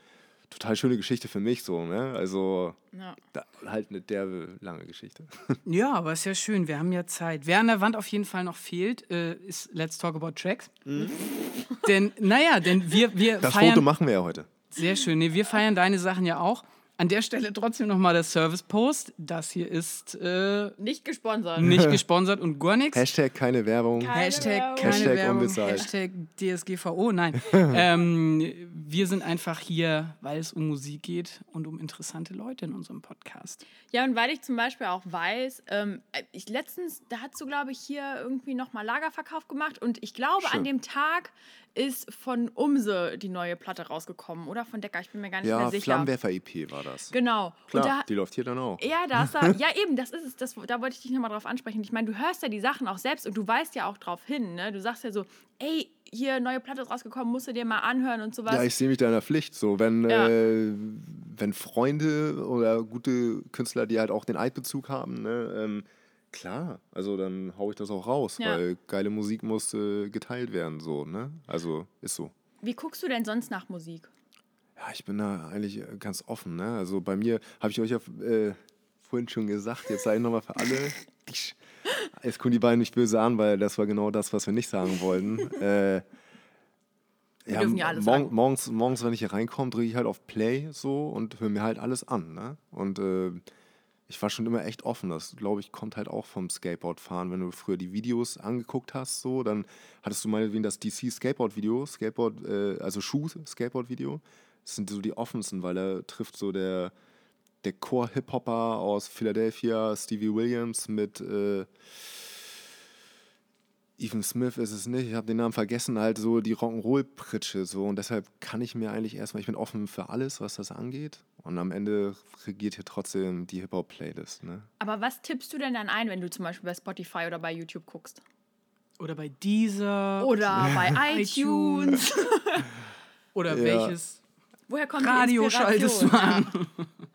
total schöne Geschichte für mich so, ne? Also Ja. da, halt eine derbe lange Geschichte. Ja, aber ist ja schön, wir haben ja Zeit. Wer an der Wand auf jeden Fall noch fehlt, äh, ist Let's Talk About Tracks. denn, naja, denn wir, wir Mhm. Das feiern. Foto machen wir ja heute. Sehr schön. Nee, wir feiern deine Sachen ja auch. An der Stelle trotzdem nochmal der Service-Post. Das hier ist äh, Nicht gesponsert. nicht gesponsert und gar nichts. Hashtag keine Werbung. Keine Hashtag Werbung. keine Hashtag Werbung, unbezahlt. Hashtag DSGVO, nein. ähm, wir sind einfach hier, weil es um Musik geht und um interessante Leute in unserem Podcast. Ja, und weil ich zum Beispiel auch weiß, ähm, ich letztens, da hast du, glaube ich, hier irgendwie nochmal Lagerverkauf gemacht und ich glaube, an Stimmt. dem Tag ist von Umse die neue Platte rausgekommen, oder? Von Decker, ich bin mir gar nicht Ja, mehr sicher. Flammenwerfer-EP war das. Genau. Klar, da, die läuft hier dann auch. ja, da ja eben, das ist es, das, da wollte ich dich nochmal drauf ansprechen. Ich meine, du hörst ja die Sachen auch selbst und du weißt ja auch drauf hin, ne? Du sagst ja so, ey, hier neue Platte ist rausgekommen, musst du dir mal anhören und sowas. Ja, ich sehe mich da in der Pflicht. So, wenn, Ja. äh, wenn Freunde oder gute Künstler, die halt auch den Eidbezug haben, ne, ähm, klar, also dann hau ich das auch raus, Ja. weil geile Musik muss äh, geteilt werden, so, ne? Also ist so. Wie guckst du denn sonst nach Musik? Ja, ich bin da eigentlich äh, ganz offen, ne? Also bei mir habe ich euch ja äh, vorhin schon gesagt, jetzt sage ich nochmal für alle. Jetzt gucken die beiden nicht böse an, weil das war genau das, was wir nicht sagen wollten. äh, ja, ja sagen. morgens, morgens, wenn ich hier reinkomme, drücke ich halt auf Play so und höre mir halt alles an. Ne? Und äh, ich war schon immer echt offen. Das, glaube ich, kommt halt auch vom Skateboardfahren. Wenn du früher die Videos angeguckt hast, so, dann hattest du meinetwegen das DC Skateboard-Video, Skateboard, äh, also Schuh-Skateboard-Video. Das sind so die offensten, weil da trifft so der, der Core-Hip-Hopper aus Philadelphia, Stevie Williams, mit äh, Ethan Smith ist es nicht, ich habe den Namen vergessen, halt so die Rock'n'Roll-Pritsche so und deshalb kann ich mir eigentlich erstmal, ich bin offen für alles, was das angeht und am Ende regiert hier trotzdem die Hip-Hop-Playlist, ne? Aber was tippst du denn dann ein, wenn du zum Beispiel bei Spotify oder bei YouTube guckst? Oder bei dieser. Oder bei iTunes? Oder Ja. welches Woher kommt Radio die Inspiration? schaltest du an?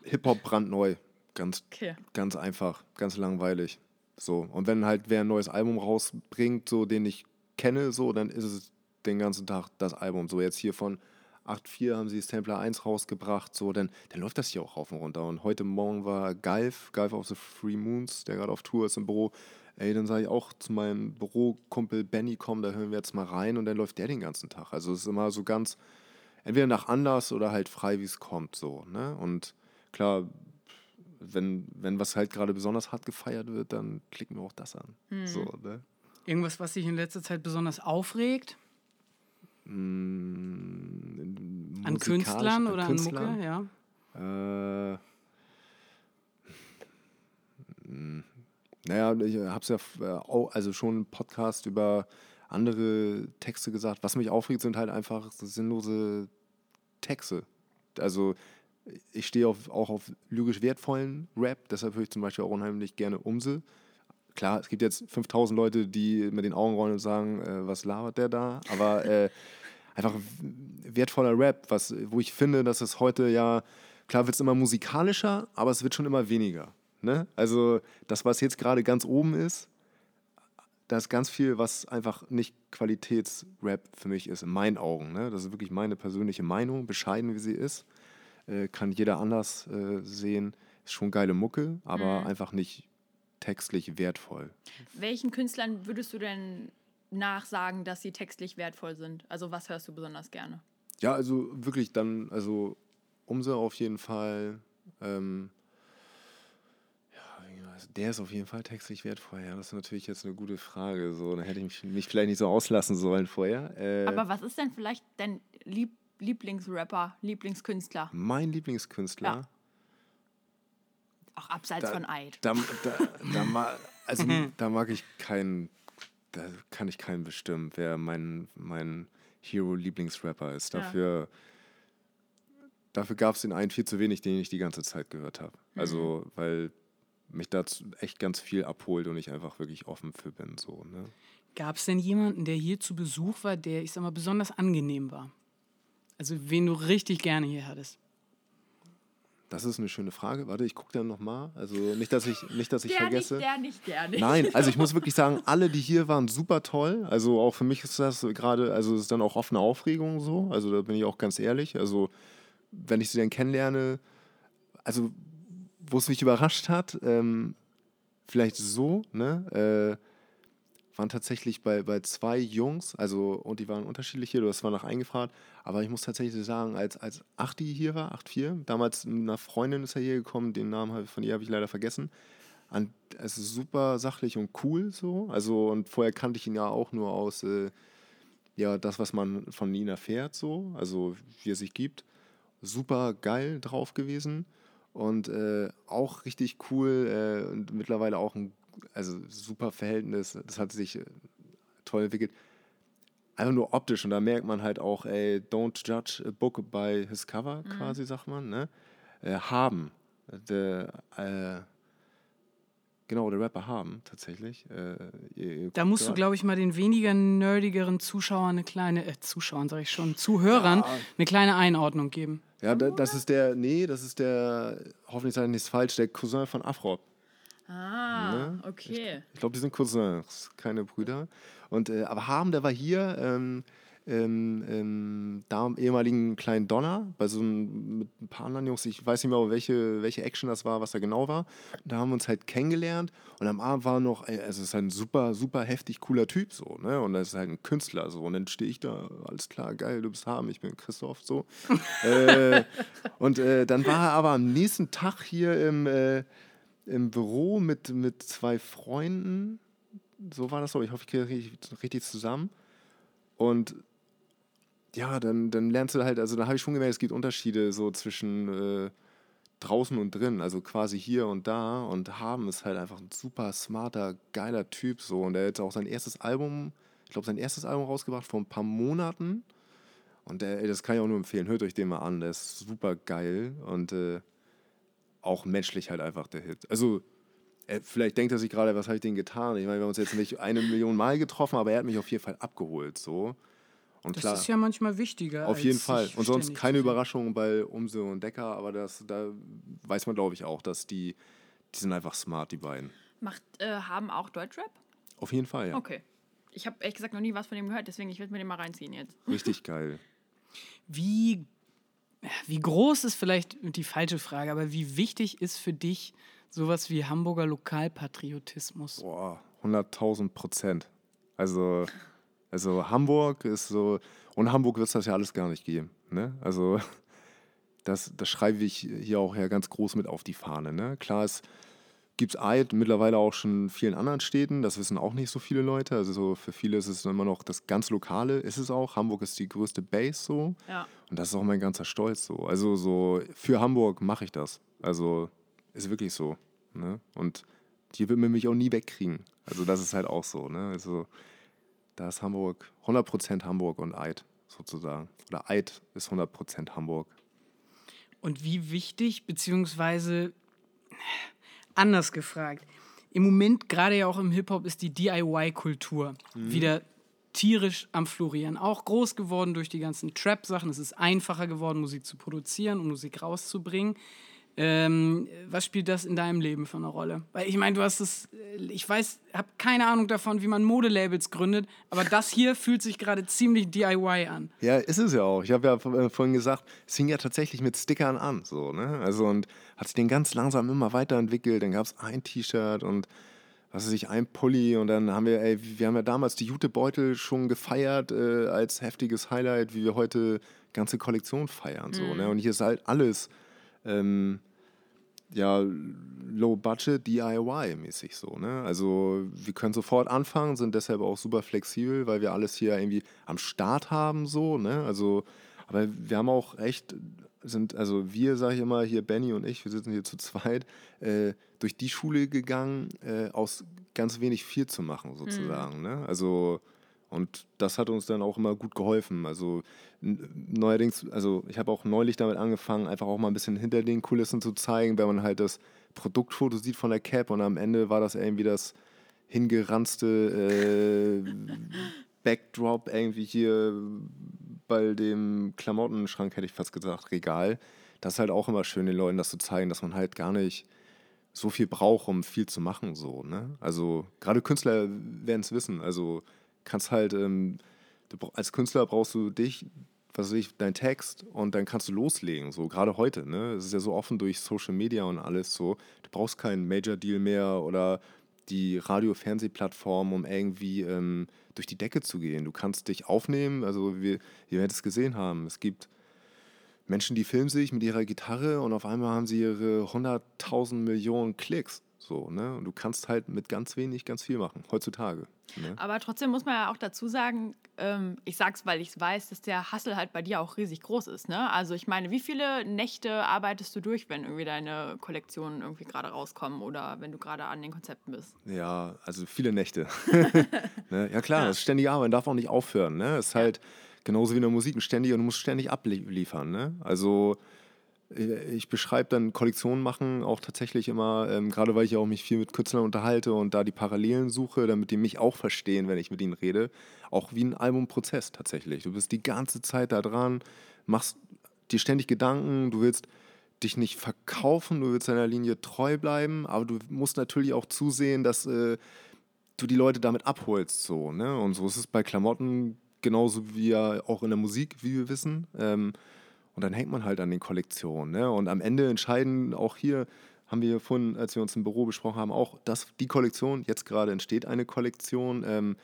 Hip-Hop brandneu, ganz, Okay. ganz einfach, ganz langweilig. So. Und wenn halt wer ein neues Album rausbringt, so den ich kenne, so, dann ist es den ganzen Tag das Album. So jetzt hier von 8.4 haben sie Sampler 1 rausgebracht, so, dann, dann läuft das hier auch rauf und runter. Und heute Morgen war Galf, Galf of the Free Moons, der gerade auf Tour ist im Büro. Ey, dann sage ich auch zu meinem Bürokumpel Benny, komm, da hören wir jetzt mal rein und dann läuft der den ganzen Tag. Also es ist immer so ganz, entweder nach Anlass oder halt frei, wie es kommt, so, ne? Und klar, wenn, wenn was halt gerade besonders hart gefeiert wird, dann klicken wir auch das an. Hm. So, ne? Irgendwas, was dich in letzter Zeit besonders aufregt? Mm, An Künstlern oder Künstlern? an Mucke? Ja. Äh, naja, ich habe es ja äh, auch, also schon im Podcast über andere Texte gesagt. Was mich aufregt, sind halt einfach sinnlose Texte. Also ich stehe auf, auch auf lyrisch wertvollen Rap, deshalb höre ich zum Beispiel auch unheimlich gerne Umse. Klar, es gibt jetzt 5000 Leute, die mit den Augen rollen und sagen, äh, was labert der da? Aber äh, einfach wertvoller Rap, was, wo ich finde, dass es heute ja, klar wird es immer musikalischer, aber es wird schon immer weniger. Ne? Also das, was jetzt gerade ganz oben ist, da ist ganz viel, was einfach nicht Qualitätsrap für mich ist, in meinen Augen. Ne? Das ist wirklich meine persönliche Meinung, bescheiden wie sie ist. Äh, kann jeder anders äh, sehen. Ist schon geile Mucke, aber einfach nicht textlich wertvoll. Welchen Künstlern würdest du denn nachsagen, dass sie textlich wertvoll sind? Also was hörst du besonders gerne? Ja, also wirklich dann, also Umse auf jeden Fall. Ähm, also der ist auf jeden Fall textlich wertvoll. Ja, das ist natürlich jetzt eine gute Frage. So, da hätte ich mich, mich vielleicht nicht so auslassen sollen vorher. Äh, Aber was ist denn vielleicht dein Lieb Lieblingsrapper, Lieblingskünstler? mein Lieblingskünstler. Ja. Auch abseits Da- von Eid. Da, da, da, ma, also, da mag ich keinen, da kann ich keinen bestimmen, wer mein, mein Hero-Lieblingsrapper ist. Ja. Dafür, dafür gab es den einen viel zu wenig, den ich die ganze Zeit gehört habe. Also, weil mich dazu echt ganz viel abholt und ich einfach wirklich offen für bin. So, ne? Gab es denn jemanden, der hier zu Besuch war, der, ich sag mal, besonders angenehm war? Also, wen du richtig gerne hier hattest? Das ist eine schöne Frage. Warte, ich gucke dann nochmal. Also nicht, dass ich, nicht, dass ich der vergesse. nicht, der nicht, der nicht. Nein, also ich muss wirklich sagen, alle, die hier waren, super toll. Also auch für mich ist das gerade, also es ist dann auch offene Aufregung so. Also da bin ich auch ganz ehrlich. Also wenn ich sie dann kennenlerne, also wo es mich überrascht hat, ähm, vielleicht so, ne, äh, waren tatsächlich bei, bei zwei Jungs, also und die waren unterschiedlich hier, du hast zwar noch eingefragt, aber ich muss tatsächlich sagen, als, als Achti hier war, 8-4, damals mit einer Freundin ist er hier gekommen, den Namen von ihr habe ich leider vergessen. An, es ist super sachlich und cool so. Also, und vorher kannte ich ihn ja auch nur aus, äh, ja, das, was man von ihm erfährt, so, also wie er sich gibt. Super geil drauf gewesen und äh, auch richtig cool äh, und mittlerweile auch ein also super Verhältnis. Das hat sich äh, toll entwickelt. Einfach nur optisch und da merkt man halt auch, ey, don't judge a book by his cover, quasi, sagt man, ne? Äh, haben. Der, äh, genau, der Rapper haben, tatsächlich. Äh, ihr- ihr Da musst du, glaube ich, mal den weniger nerdigeren Zuschauern eine kleine, äh, Zuschauern sage ich schon, Zuhörern eine kleine Einordnung geben. Ja, da, das ist der, nee, das ist der, hoffentlich sage ich nichts falsch, der Cousin von Afrop. Ah, Ne? okay. Ich glaube, die sind Cousins, keine Brüder. Und, äh, aber Haben, der war hier ähm, ähm, ähm, da am ehemaligen Kleinen Donner, bei so einem, mit ein paar anderen Jungs, ich weiß nicht mehr, welche, welche Action das war, was da genau war. Da haben wir uns halt kennengelernt und am Abend war noch, also es ist halt ein super, super heftig cooler Typ so, ne? Und das ist halt ein Künstler so. Und dann stehe ich da, alles klar, geil, du bist Haben, ich bin Christoph so. äh, und äh, dann war er aber am nächsten Tag hier im, äh, im Büro mit, mit zwei Freunden. So war das so. Ich hoffe, ich kriege richtig, richtig zusammen. Und ja, dann, dann lernst du halt, also da habe ich schon gemerkt, es gibt Unterschiede so zwischen äh, draußen und drin, also quasi hier und da. Und Haben ist halt einfach ein super smarter, geiler Typ so. Und er hat auch sein erstes Album, ich glaube, sein erstes Album rausgebracht vor ein paar Monaten. Und der, das kann ich auch nur empfehlen. Hört euch den mal an. Der ist super geil und äh, auch menschlich halt einfach der Hit. Also, äh, vielleicht denkt er sich gerade, was habe ich denn getan? Ich meine, wir haben uns jetzt nicht eine Million Mal getroffen, aber er hat mich auf jeden Fall abgeholt. So. Und Das klar, ist ja manchmal wichtiger. auf als jeden Fall. Und sonst keine zu sehen. Überraschung bei Umse und Decker, aber das, da weiß man, glaube ich, auch, dass die, die sind einfach smart, die beiden. Macht, äh, haben auch Deutschrap? Auf jeden Fall, ja. Okay. Ich habe ehrlich gesagt noch nie was von dem gehört, deswegen ich werde mir den mal reinziehen jetzt. Richtig geil. Wie, wie groß ist vielleicht die falsche Frage, aber wie wichtig ist für dich sowas wie Hamburger Lokalpatriotismus? Boah, 100.000 Prozent. Also, also Hamburg ist so, ohne Hamburg wird es das ja alles gar nicht geben. Ne? Also, das, das schreibe ich hier auch ja ganz groß mit auf die Fahne. Ne? Klar, es gibt Eid mittlerweile auch schon in vielen anderen Städten. Das wissen auch nicht so viele Leute. Also so für viele ist es immer noch das ganz Lokale, ist es auch. Hamburg ist die größte Base so. Ja. Und das ist auch mein ganzer Stolz so. Also so für Hamburg mache ich das. Also ist wirklich so. Ne? Und hier wird man mich auch nie wegkriegen. Also das ist halt auch so. Ne? Also da ist Hamburg 100% Hamburg und Eid sozusagen. Oder Eid ist 100% Hamburg. Und wie wichtig, beziehungsweise anders gefragt, im Moment, gerade ja auch im Hip-Hop, ist die DIY-Kultur wieder tierisch am Florieren. Auch groß geworden durch die ganzen Trap-Sachen. Es ist einfacher geworden, Musik zu produzieren und Musik rauszubringen. Ähm, was spielt das in deinem Leben für eine Rolle? Weil ich meine, du hast es, äh, ich weiß, habe keine Ahnung davon, wie man Modelabels gründet, aber das hier fühlt sich gerade ziemlich DIY an. Ja, ist es ja auch. Ich habe ja äh, vorhin gesagt, es fing ja tatsächlich mit Stickern an, so, ne? Also und hat sich den ganz langsam immer weiterentwickelt. Dann gab es ein T-Shirt und was weiß ich, ein Pulli und dann haben wir, ey, wir haben ja damals die Jutebeutel schon gefeiert äh, als heftiges Highlight, wie wir heute ganze Kollektion feiern, so, ne? Und hier ist halt alles ähm, ja, low budget DIY-mäßig so. Ne? Also wir können sofort anfangen, sind deshalb auch super flexibel, weil wir alles hier irgendwie am Start haben, so, ne? Also, aber wir haben auch echt, sind, also wir, sage ich immer, hier Benny und ich, wir sitzen hier zu zweit, äh, durch die Schule gegangen, äh, aus ganz wenig viel zu machen, sozusagen. Ne? Also und das hat uns dann auch immer gut geholfen. Also neuerdings, also ich habe auch neulich damit angefangen, einfach auch mal ein bisschen hinter den Kulissen zu zeigen, wenn man halt das Produktfoto sieht von der Cap und am Ende war das irgendwie das hingeranzte äh, Backdrop irgendwie hier bei dem Klamottenschrank, hätte ich fast gesagt, Regal. Das ist halt auch immer schön, den Leuten das zu zeigen, dass man halt gar nicht so viel braucht, um viel zu machen. So, ne? Also gerade Künstler werden es wissen. Also kannst halt, ähm, du, als Künstler brauchst du dich, was weiß ich, dein Text und dann kannst du loslegen. So gerade heute, ne? Es ist ja so offen durch Social Media und alles so. Du brauchst keinen Major Deal mehr oder die Radio-Fernsehplattform, um irgendwie ähm, durch die Decke zu gehen. Du kannst dich aufnehmen, also wir, ihr werdet es gesehen haben. Es gibt Menschen, die filmen sich mit ihrer Gitarre und auf einmal haben sie ihre 100.000 Millionen Klicks. So, ne? Und du kannst halt mit ganz wenig ganz viel machen, heutzutage. Ne? Aber trotzdem muss man ja auch dazu sagen, ähm, ich sag's, weil ich weiß, dass der Hassel halt bei dir auch riesig groß ist. Ne? Also ich meine, wie viele Nächte arbeitest du durch, wenn irgendwie deine Kollektionen irgendwie gerade rauskommen oder wenn du gerade an den Konzepten bist? Ja, also viele Nächte. ne? Ja klar, das ist ständige Arbeit, darf auch nicht aufhören. Ne? Es ist halt genauso wie in der Musik ein ständiger, du musst ständig abliefern. Ne? Also ich beschreibe dann Kollektionen machen auch tatsächlich immer, ähm, gerade weil ich auch mich viel mit Künstlern unterhalte und da die Parallelen suche, damit die mich auch verstehen, wenn ich mit ihnen rede, auch wie ein Albumprozess tatsächlich. Du bist die ganze Zeit da dran, machst dir ständig Gedanken, du willst dich nicht verkaufen, du willst deiner Linie treu bleiben, aber du musst natürlich auch zusehen, dass äh, du die Leute damit abholst. So, ne? Und so ist es bei Klamotten genauso wie ja auch in der Musik, wie wir wissen. Ähm, und dann hängt man halt an den Kollektionen. Ne? Und am Ende entscheiden auch hier, haben wir vorhin, als wir uns im Büro besprochen haben, auch, dass die Kollektion, jetzt gerade entsteht eine Kollektion ähm,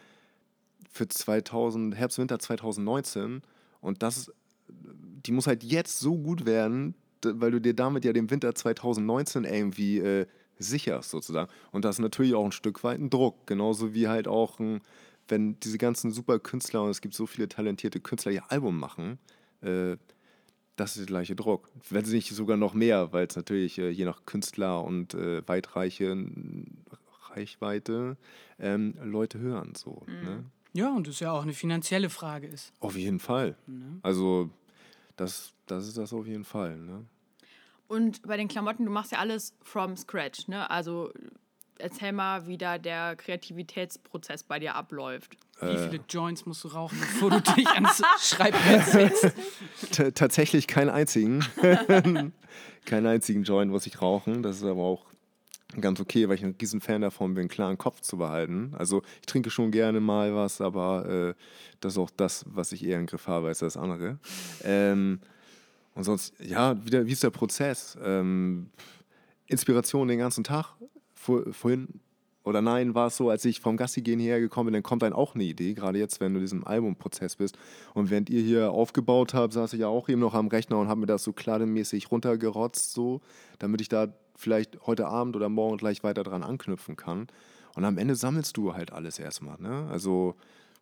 für 2000, Herbst, Winter 2019. Und das, die muss halt jetzt so gut werden, weil du dir damit ja den Winter 2019 irgendwie äh, sicherst sozusagen. Und das ist natürlich auch ein Stück weit ein Druck. Genauso wie halt auch, ein, wenn diese ganzen super Künstler, und es gibt so viele talentierte Künstler, ihr Album machen, äh, das ist der gleiche Druck. Wenn sie nicht sogar noch mehr, weil es natürlich äh, je nach Künstler und äh, weitreiche Reichweite ähm, Leute hören. So, ne? Ja, und das ja auch eine finanzielle Frage ist. Auf jeden Fall. Also das, das ist das auf jeden Fall. Ne? Und bei den Klamotten, du machst ja alles from scratch, ne? Also erzähl mal, wie da der Kreativitätsprozess bei dir abläuft. Wie viele Joints musst du rauchen, bevor du dich ans Schreibbrett setzt? T tatsächlich keinen einzigen. keinen einzigen Joint muss ich rauchen. Das ist aber auch ganz okay, weil ich ein riesen Fan davon bin, einen klaren Kopf zu behalten. Also ich trinke schon gerne mal was, aber äh, das ist auch das, was ich eher im Griff habe als das andere. Ähm, und sonst, ja, wieder, wie ist der Prozess? Ähm, Inspiration den ganzen Tag. Vor, vorhin oder nein, war es so, als ich vom Gassi gehen hierher gekommen bin, dann kommt einem auch eine Idee, gerade jetzt, wenn du in diesem Albumprozess bist. Und während ihr hier aufgebaut habt, saß ich ja auch eben noch am Rechner und habe mir das so klademäßig runtergerotzt, so, damit ich da vielleicht heute Abend oder morgen gleich weiter dran anknüpfen kann. Und am Ende sammelst du halt alles erstmal, ne? Also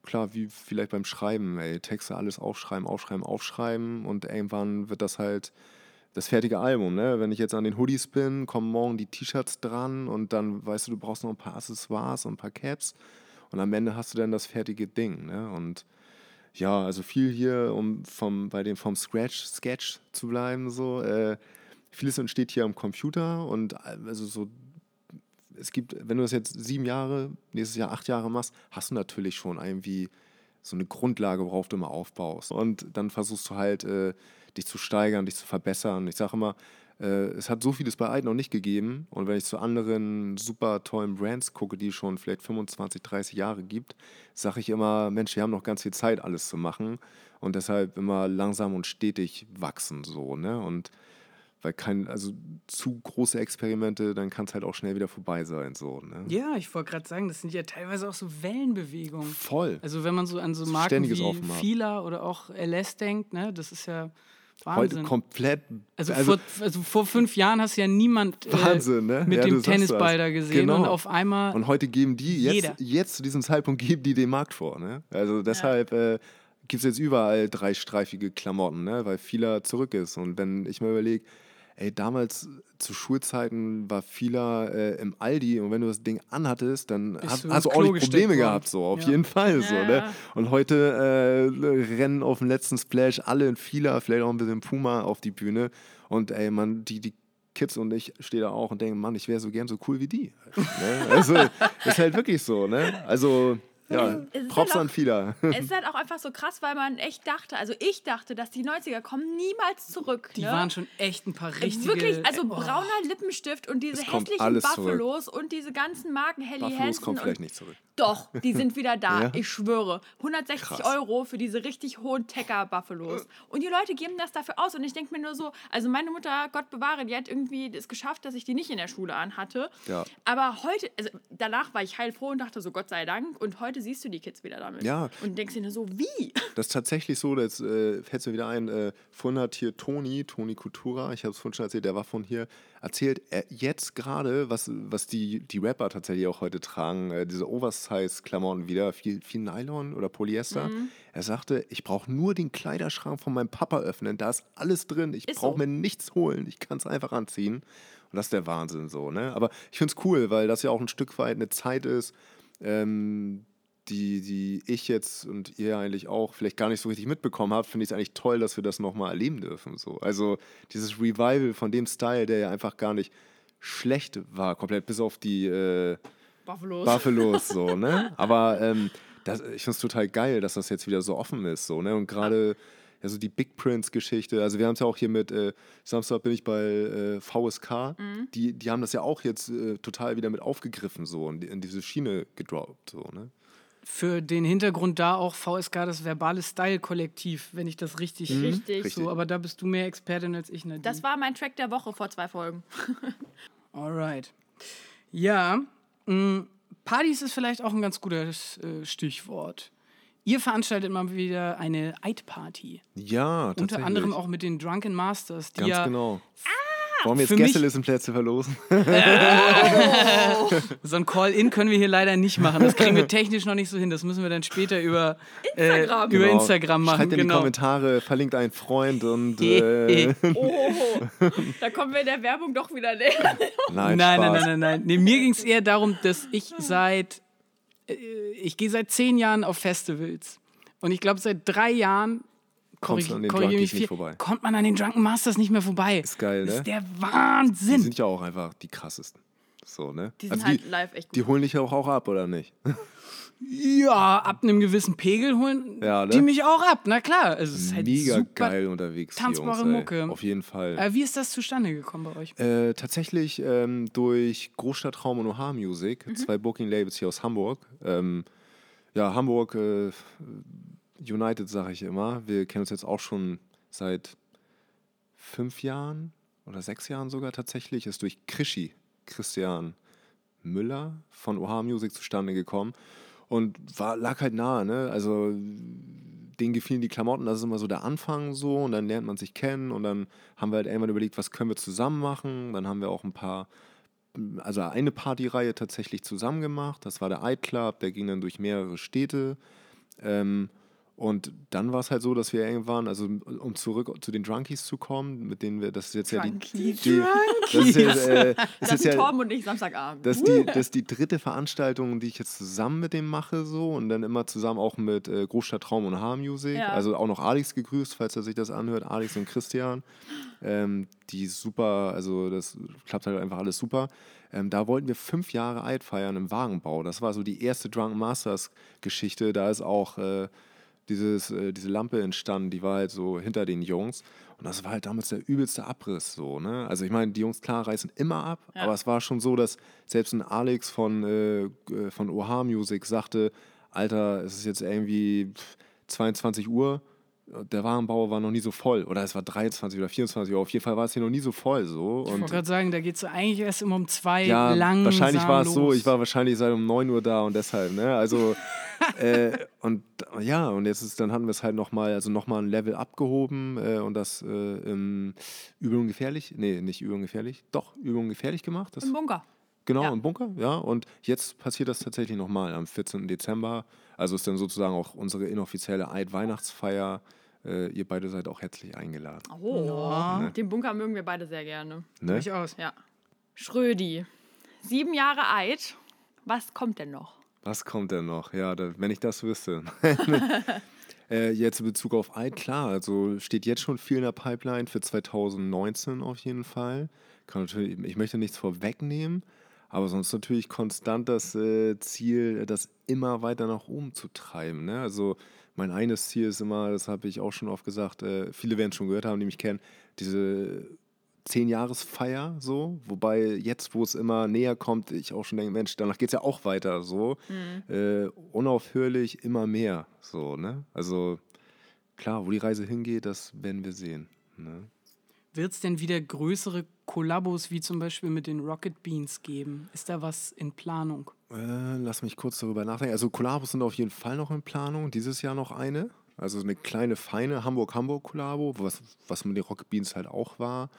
klar, wie vielleicht beim Schreiben, ey, Texte alles aufschreiben, aufschreiben, aufschreiben und irgendwann wird das halt das fertige Album, ne? Wenn ich jetzt an den Hoodies bin, kommen morgen die T-Shirts dran und dann weißt du, du brauchst noch ein paar Accessoires und ein paar Caps und am Ende hast du dann das fertige Ding, ne? Und ja, also viel hier, um vom, bei dem vom Scratch Sketch zu bleiben, so. Äh, vieles entsteht hier am Computer und also so es gibt, wenn du das jetzt sieben Jahre, nächstes Jahr acht Jahre machst, hast du natürlich schon irgendwie so eine Grundlage, worauf du immer aufbaust. Und dann versuchst du halt, äh, dich zu steigern, dich zu verbessern. Ich sage immer, äh, es hat so vieles bei Eid noch nicht gegeben. Und wenn ich zu anderen super tollen Brands gucke, die schon vielleicht 25, 30 Jahre gibt, sage ich immer, Mensch, wir haben noch ganz viel Zeit, alles zu machen. Und deshalb immer langsam und stetig wachsen so. Ne? Und weil kein, also zu große Experimente, dann kann es halt auch schnell wieder vorbei sein. So, ne? Ja, ich wollte gerade sagen, das sind ja teilweise auch so Wellenbewegungen. Voll. Also wenn man so an so Marken wie Fila oder auch LS denkt, ne, das ist ja Wahnsinn. Heute komplett. Also, also, vor, also vor fünf Jahren hast du ja niemand äh, Wahnsinn, ne? mit ja, dem Tennisball da gesehen genau. und auf einmal. Und heute geben die, jetzt, jetzt zu diesem Zeitpunkt geben die den Markt vor. Ne? Also deshalb ja. äh, gibt es jetzt überall dreistreifige Klamotten, ne? weil Fila zurück ist. Und wenn ich mir überlege, ey, damals zu Schulzeiten war vieler äh, im Aldi und wenn du das Ding anhattest, dann hast, hast du auch die Probleme gehabt, so auf ja. jeden Fall. So, ja. ne? Und heute äh, rennen auf dem letzten Splash alle in vieler, vielleicht auch ein bisschen Puma auf die Bühne und ey, man, die, die Kids und ich stehe da auch und denke, Mann, ich wäre so gern so cool wie die. ne? Also ist halt wirklich so, ne? Also ja, Props halt an vieler. Es ist halt auch einfach so krass, weil man echt dachte, also ich dachte, dass die 90er kommen niemals zurück. Die ne? waren schon echt ein paar äh, richtige... Wirklich, also oh. brauner Lippenstift und diese hässlichen Buffalos zurück. und diese ganzen Marken, Helly Buffalos Hansen. kommt vielleicht nicht zurück. Doch, die sind wieder da, ja? ich schwöre. 160 krass. Euro für diese richtig hohen Tecker-Buffalos. Und die Leute geben das dafür aus und ich denke mir nur so, also meine Mutter, Gott bewahre, die hat irgendwie es geschafft, dass ich die nicht in der Schule anhatte. Ja. Aber heute, also danach war ich heilfroh und dachte so, Gott sei Dank. Und heute siehst du die Kids wieder damit. Ja. Und denkst dir nur so, wie? Das ist tatsächlich so, jetzt äh, fällt mir wieder ein, äh, vorhin hat hier Toni, Toni Kultura, ich habe es vorhin schon erzählt, der war von hier, erzählt er jetzt gerade, was, was die, die Rapper tatsächlich auch heute tragen, äh, diese Oversize-Klamotten wieder, viel, viel Nylon oder Polyester. Mhm. Er sagte, ich brauche nur den Kleiderschrank von meinem Papa öffnen, da ist alles drin, ich brauche so. mir nichts holen, ich kann es einfach anziehen. Und das ist der Wahnsinn so, ne? Aber ich finde es cool, weil das ja auch ein Stück weit eine Zeit ist, ähm, die, die ich jetzt und ihr eigentlich auch vielleicht gar nicht so richtig mitbekommen habt, finde ich es eigentlich toll, dass wir das nochmal erleben dürfen. So. Also dieses Revival von dem Style, der ja einfach gar nicht schlecht war, komplett bis auf die äh, Buffalos. Buffalos so, ne? Aber ähm, das, ich finde es total geil, dass das jetzt wieder so offen ist. So, ne? Und gerade ja, so die Big Prince-Geschichte. Also wir haben es ja auch hier mit, äh, Samstag bin ich bei äh, VSK, mhm. die, die haben das ja auch jetzt äh, total wieder mit aufgegriffen so und in diese Schiene gedroppt. So, ne? Für den Hintergrund da auch VSK das verbale Style-Kollektiv, wenn ich das richtig. Mhm. Richtig. So, aber da bist du mehr Expertin als ich, Nadine. Das war mein Track der Woche vor zwei Folgen. Alright. Ja, mh, mm, Partys ist vielleicht auch ein ganz gutes äh, Stichwort. Ihr veranstaltet mal wieder eine Eid-Party. Ja, tatsächlich. Unter anderem auch mit den Drunken Masters, die Ganz ja genau. Wollen wir jetzt Gästelistenplätze verlosen? so ein Call-In können wir hier leider nicht machen. Das kriegen wir technisch noch nicht so hin. Das müssen wir dann später über Instagram, äh, über genau. Instagram machen. Schreibt in genau. die Kommentare, verlinkt einen Freund und. Äh oh, da kommen wir in der Werbung doch wieder näher. Nein, nein, nein, nein, nein, nein. Nee, mir ging es eher darum, dass ich seit. Äh, ich gehe seit zehn Jahren auf Festivals. Und ich glaube, seit drei Jahren kommst du an den Drunkies nicht vorbei. Kommt man an den Drunken Masters nicht mehr vorbei. Ist geil, ne? Das ist der Wahnsinn. Die sind ja auch einfach die krassesten. So, ne? Die sind also halt live echt gut. Die holen dich auch, auch ab, oder nicht? Ja, ab einem gewissen Pegel holen ja, ne? die mich auch ab, na klar. Also, es ist halt Mega geil unterwegs. Tanzbare Jungs, Mucke. Auf jeden Fall. Äh, wie ist das zustande gekommen bei euch? Äh, tatsächlich ähm, durch Großstadtraum und OH Music, mhm. zwei Booking-Labels hier aus Hamburg. Ähm, ja, Hamburg äh, United, sage ich immer. Wir kennen uns jetzt auch schon seit fünf Jahren oder sechs Jahren sogar tatsächlich. Ist durch Krischi, Christian Müller von Oha Music zustande gekommen und war, lag halt nahe, ne? Also denen gefielen die Klamotten, das ist immer so der Anfang so und dann lernt man sich kennen und dann haben wir halt irgendwann überlegt, was können wir zusammen machen. Dann haben wir auch ein paar, also eine Partyreihe tatsächlich zusammen gemacht. Das war der iClub, der ging dann durch mehrere Städte. Ähm, und dann war es halt so, dass wir irgendwann, also um zurück zu den Drunkies zu kommen, mit denen wir, das ist jetzt Drunkies. ja die, die das ist, jetzt, äh, das Das ist ja, Torben und ich Samstagabend. das ist, die, das ist die dritte Veranstaltung, die ich jetzt zusammen mit dem mache, so und dann immer zusammen auch mit äh, Großstadt Traum und Haarmusik. Ja. Also auch noch Alex gegrüßt, falls er sich das anhört, Alex und Christian. Ähm, die super, also das klappt halt einfach alles super. Ähm, da wollten wir fünf Jahre Eid feiern im Wagenbau. Das war so die erste Drunk Masters Geschichte. Da ist auch äh, dieses, äh, diese Lampe entstanden, die war halt so hinter den Jungs. Und das war halt damals der übelste Abriss so, ne? Also ich meine, die Jungs klar reißen immer ab, Ja. aber es war schon so, dass selbst ein Alex von, äh, äh, von OH Music sagte, Alter, es ist jetzt irgendwie pff, 22 Uhr, der Warenbau war noch nie so voll. Oder es war 23 oder 24 Uhr. Auf jeden Fall war es hier noch nie so voll so. Ich Und wollte gerade sagen, da geht es eigentlich erst immer um zwei ja, lang. wahrscheinlich war es so, ich war wahrscheinlich seit um 9 Uhr da und deshalb, ne? Also, äh, und ja, und jetzt ist, dann hatten wir es halt nochmal, also nochmal ein Level abgehoben äh, und das äh, im Übung gefährlich, nee, nicht Übung gefährlich, doch, Übung gefährlich gemacht. Das, Im Bunker. genau, ja. im Bunker, ja. Und jetzt passiert das tatsächlich nochmal am 14. Dezember. Also ist dann sozusagen auch unsere inoffizielle Eid-Weihnachtsfeier. Äh, ihr beide seid auch herzlich eingeladen. Oh, Ja. den Bunker mögen wir beide sehr gerne. Ne? Durchaus. Ja. Schrödi. Sieben Jahre Eid. Was kommt denn noch? Was kommt denn noch? Ja, da, wenn ich das wüsste. äh, jetzt in Bezug auf Eid, klar, also steht jetzt schon viel in der Pipeline für 2019 auf jeden Fall. Kann natürlich, ich möchte nichts vorwegnehmen, aber sonst natürlich konstant das äh, Ziel, das immer weiter nach oben zu treiben. Ne? Also mein eines Ziel ist immer, das habe ich auch schon oft gesagt, äh, viele werden es schon gehört haben, die mich kennen, diese Zehn-Jahres-Feier so, wobei jetzt, wo es immer näher kommt, ich auch schon denke, Mensch, danach geht es ja auch weiter so, äh, unaufhörlich immer mehr so, ne? Also klar, wo die Reise hingeht, das werden wir sehen. Ne? Wird es denn wieder größere Kollabos wie zum Beispiel mit den Rocket Beans geben? Ist da was in Planung? Äh, lass mich kurz darüber nachdenken. Also Kollabos sind auf jeden Fall noch in Planung, dieses Jahr noch eine. Also eine kleine, feine Hamburg-Hamburg-Kollabo, was, was mit den Rocket Beans halt auch war.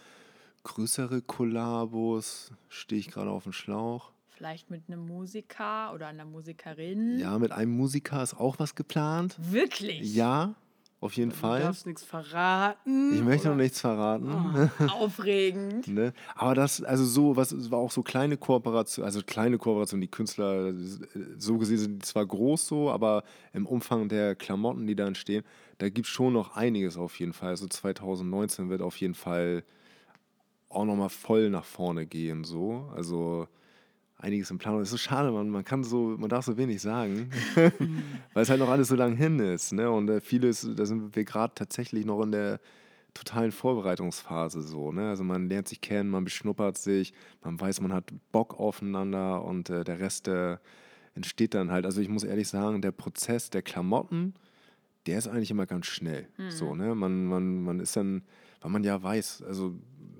Größere Kollabos, stehe ich gerade auf dem Schlauch. Vielleicht mit einem Musiker oder einer Musikerin? Ja, mit einem Musiker ist auch was geplant. Wirklich? Ja, auf jeden Du Fall. darfst nichts verraten. Ich möchte noch oder? nichts verraten. Aufregend. Ne? Aber das, also so, was war auch so kleine Kooperation, also kleine Kooperation, die Künstler, so gesehen sind die zwar groß so, aber im Umfang der Klamotten, die da entstehen, da gibt es schon noch einiges auf jeden Fall. Also 2019 wird auf jeden Fall auch nochmal voll nach vorne gehen, so. Also einiges im Plan. Es ist so schade, man, man kann so, man darf so wenig sagen, weil es halt noch alles so lang hin ist. Ne? Und äh, vieles, da sind wir gerade tatsächlich noch in der totalen Vorbereitungsphase so. Ne? Also man lernt sich kennen, man beschnuppert sich, man weiß, man hat Bock aufeinander und äh, der Rest der entsteht dann halt. Also ich muss ehrlich sagen, der Prozess der Klamotten, der ist eigentlich immer ganz schnell. So, ne? Man, man, man ist dann, weil man ja weiß, also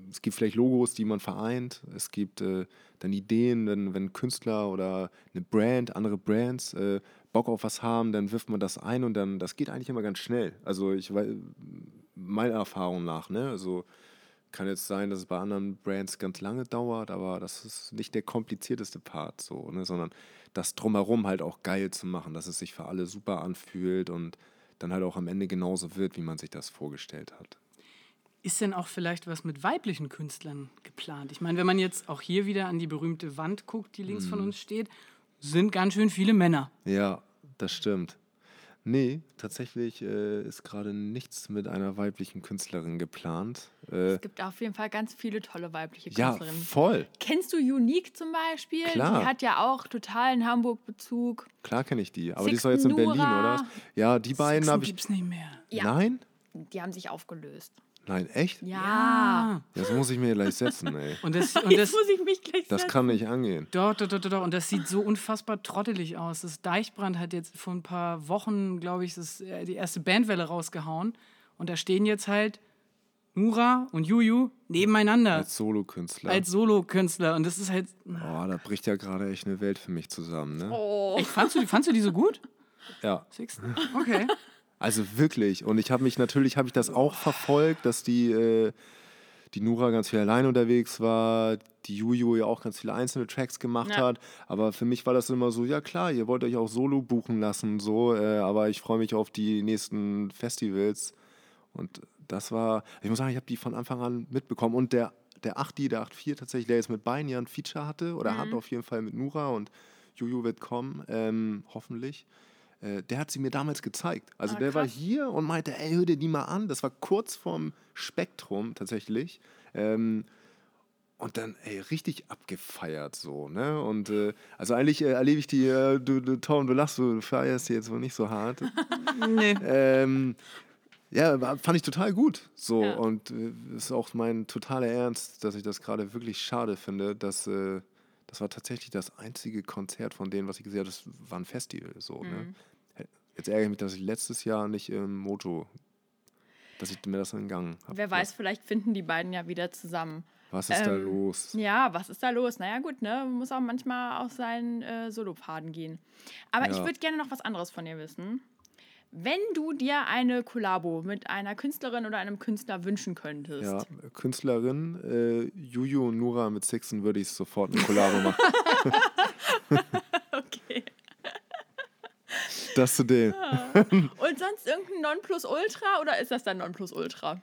es gibt vielleicht Logos, die man vereint, es gibt äh, dann Ideen, wenn, wenn Künstler oder eine Brand, andere Brands äh, Bock auf was haben, dann wirft man das ein und dann, das geht eigentlich immer ganz schnell. Also ich weiß, meiner Erfahrung nach, ne? Also kann jetzt sein, dass es bei anderen Brands ganz lange dauert, aber das ist nicht der komplizierteste Part so, ne? sondern das drumherum halt auch geil zu machen, dass es sich für alle super anfühlt und dann halt auch am Ende genauso wird, wie man sich das vorgestellt hat. Ist denn auch vielleicht was mit weiblichen Künstlern geplant? Ich meine, wenn man jetzt auch hier wieder an die berühmte Wand guckt, die links Mhm. von uns steht, sind ganz schön viele Männer. Ja, das stimmt. Nee, tatsächlich äh, ist gerade nichts mit einer weiblichen Künstlerin geplant. Äh, Es gibt auf jeden Fall ganz viele tolle weibliche ja, Künstlerinnen. voll. Kennst du Unique zum Beispiel? Klar. Die hat ja auch totalen Hamburg-Bezug. Klar kenne ich die. Aber die ist Sixten doch jetzt in Berlin, oder? Ja, die beiden Sixten habe ich. gibt's nicht mehr. Ja. Nein? Die haben sich aufgelöst. Nein, echt? Ja. Das muss ich mir gleich setzen, ey. Und das, und Jetzt das, muss ich mich gleich Das setzen. kann nicht angehen. Doch, doch, doch, doch, doch. Und das sieht so unfassbar trottelig aus. Das Deichbrand hat jetzt vor ein paar Wochen, glaube ich, das, äh, die erste Bandwelle rausgehauen. Und da stehen jetzt halt Nura und Juju nebeneinander Als Solokünstler. als Solokünstler. Und das ist halt. oh, da bricht ja gerade echt eine Welt für mich zusammen, ne? Oh. Echt, fandst, du, fandst du die so gut? Ja. Six? Okay. Also wirklich. Und ich habe mich natürlich, habe ich das auch verfolgt, dass die, äh, die Nura ganz viel allein unterwegs war, die Juju ja auch ganz viele einzelne Tracks gemacht Ja. hat. Aber für mich war das immer so, ja klar, ihr wollt euch auch Solo buchen lassen, so, äh, aber ich freue mich auf die nächsten Festivals. Und das war, ich muss sagen, ich habe die von Anfang an mitbekommen. Und der, der 8 der 8.4 tatsächlich, der jetzt mit beiden ja ein Feature hatte, oder hat auf jeden Fall mit Nura und Juju wird kommen, ähm, hoffentlich. Äh, der hat sie mir damals gezeigt. Also Ah, der war krass. hier und meinte, ey, hör dir die mal an. Das war kurz vorm Spektrum tatsächlich. Ähm, und dann, ey, richtig abgefeiert so, ne? Und äh, also eigentlich äh, erlebe ich die, äh, du, du, Tom, du lachst, du feierst jetzt wohl nicht so hart. Nee. ähm, ja, war, fand ich total gut. So, Ja. und äh, ist auch mein totaler Ernst, dass ich das gerade wirklich schade finde, dass äh, das war tatsächlich das einzige Konzert von denen, was ich gesehen habe, das war ein Festival. So, Mhm. ne? Jetzt ärgere ich mich, dass ich letztes Jahr nicht im Moto, dass ich mir das entgangen habe. Wer weiß, vielleicht finden die beiden ja wieder zusammen. Was ist da Ähm, los? Ja, was ist da los? Naja, gut, ne? Man muss auch manchmal auf seinen äh, Solopfaden gehen. Aber ich Ja. würde gerne noch was anderes von dir wissen. Wenn du dir eine Kollabo mit einer Künstlerin oder einem Künstler wünschen könntest, Ja, Künstlerin, äh, Juju und Nura mit Sixen würde ich sofort eine Collabo machen. okay. Das zu denen. Und sonst irgendein Nonplusultra oder ist das dann Nonplusultra?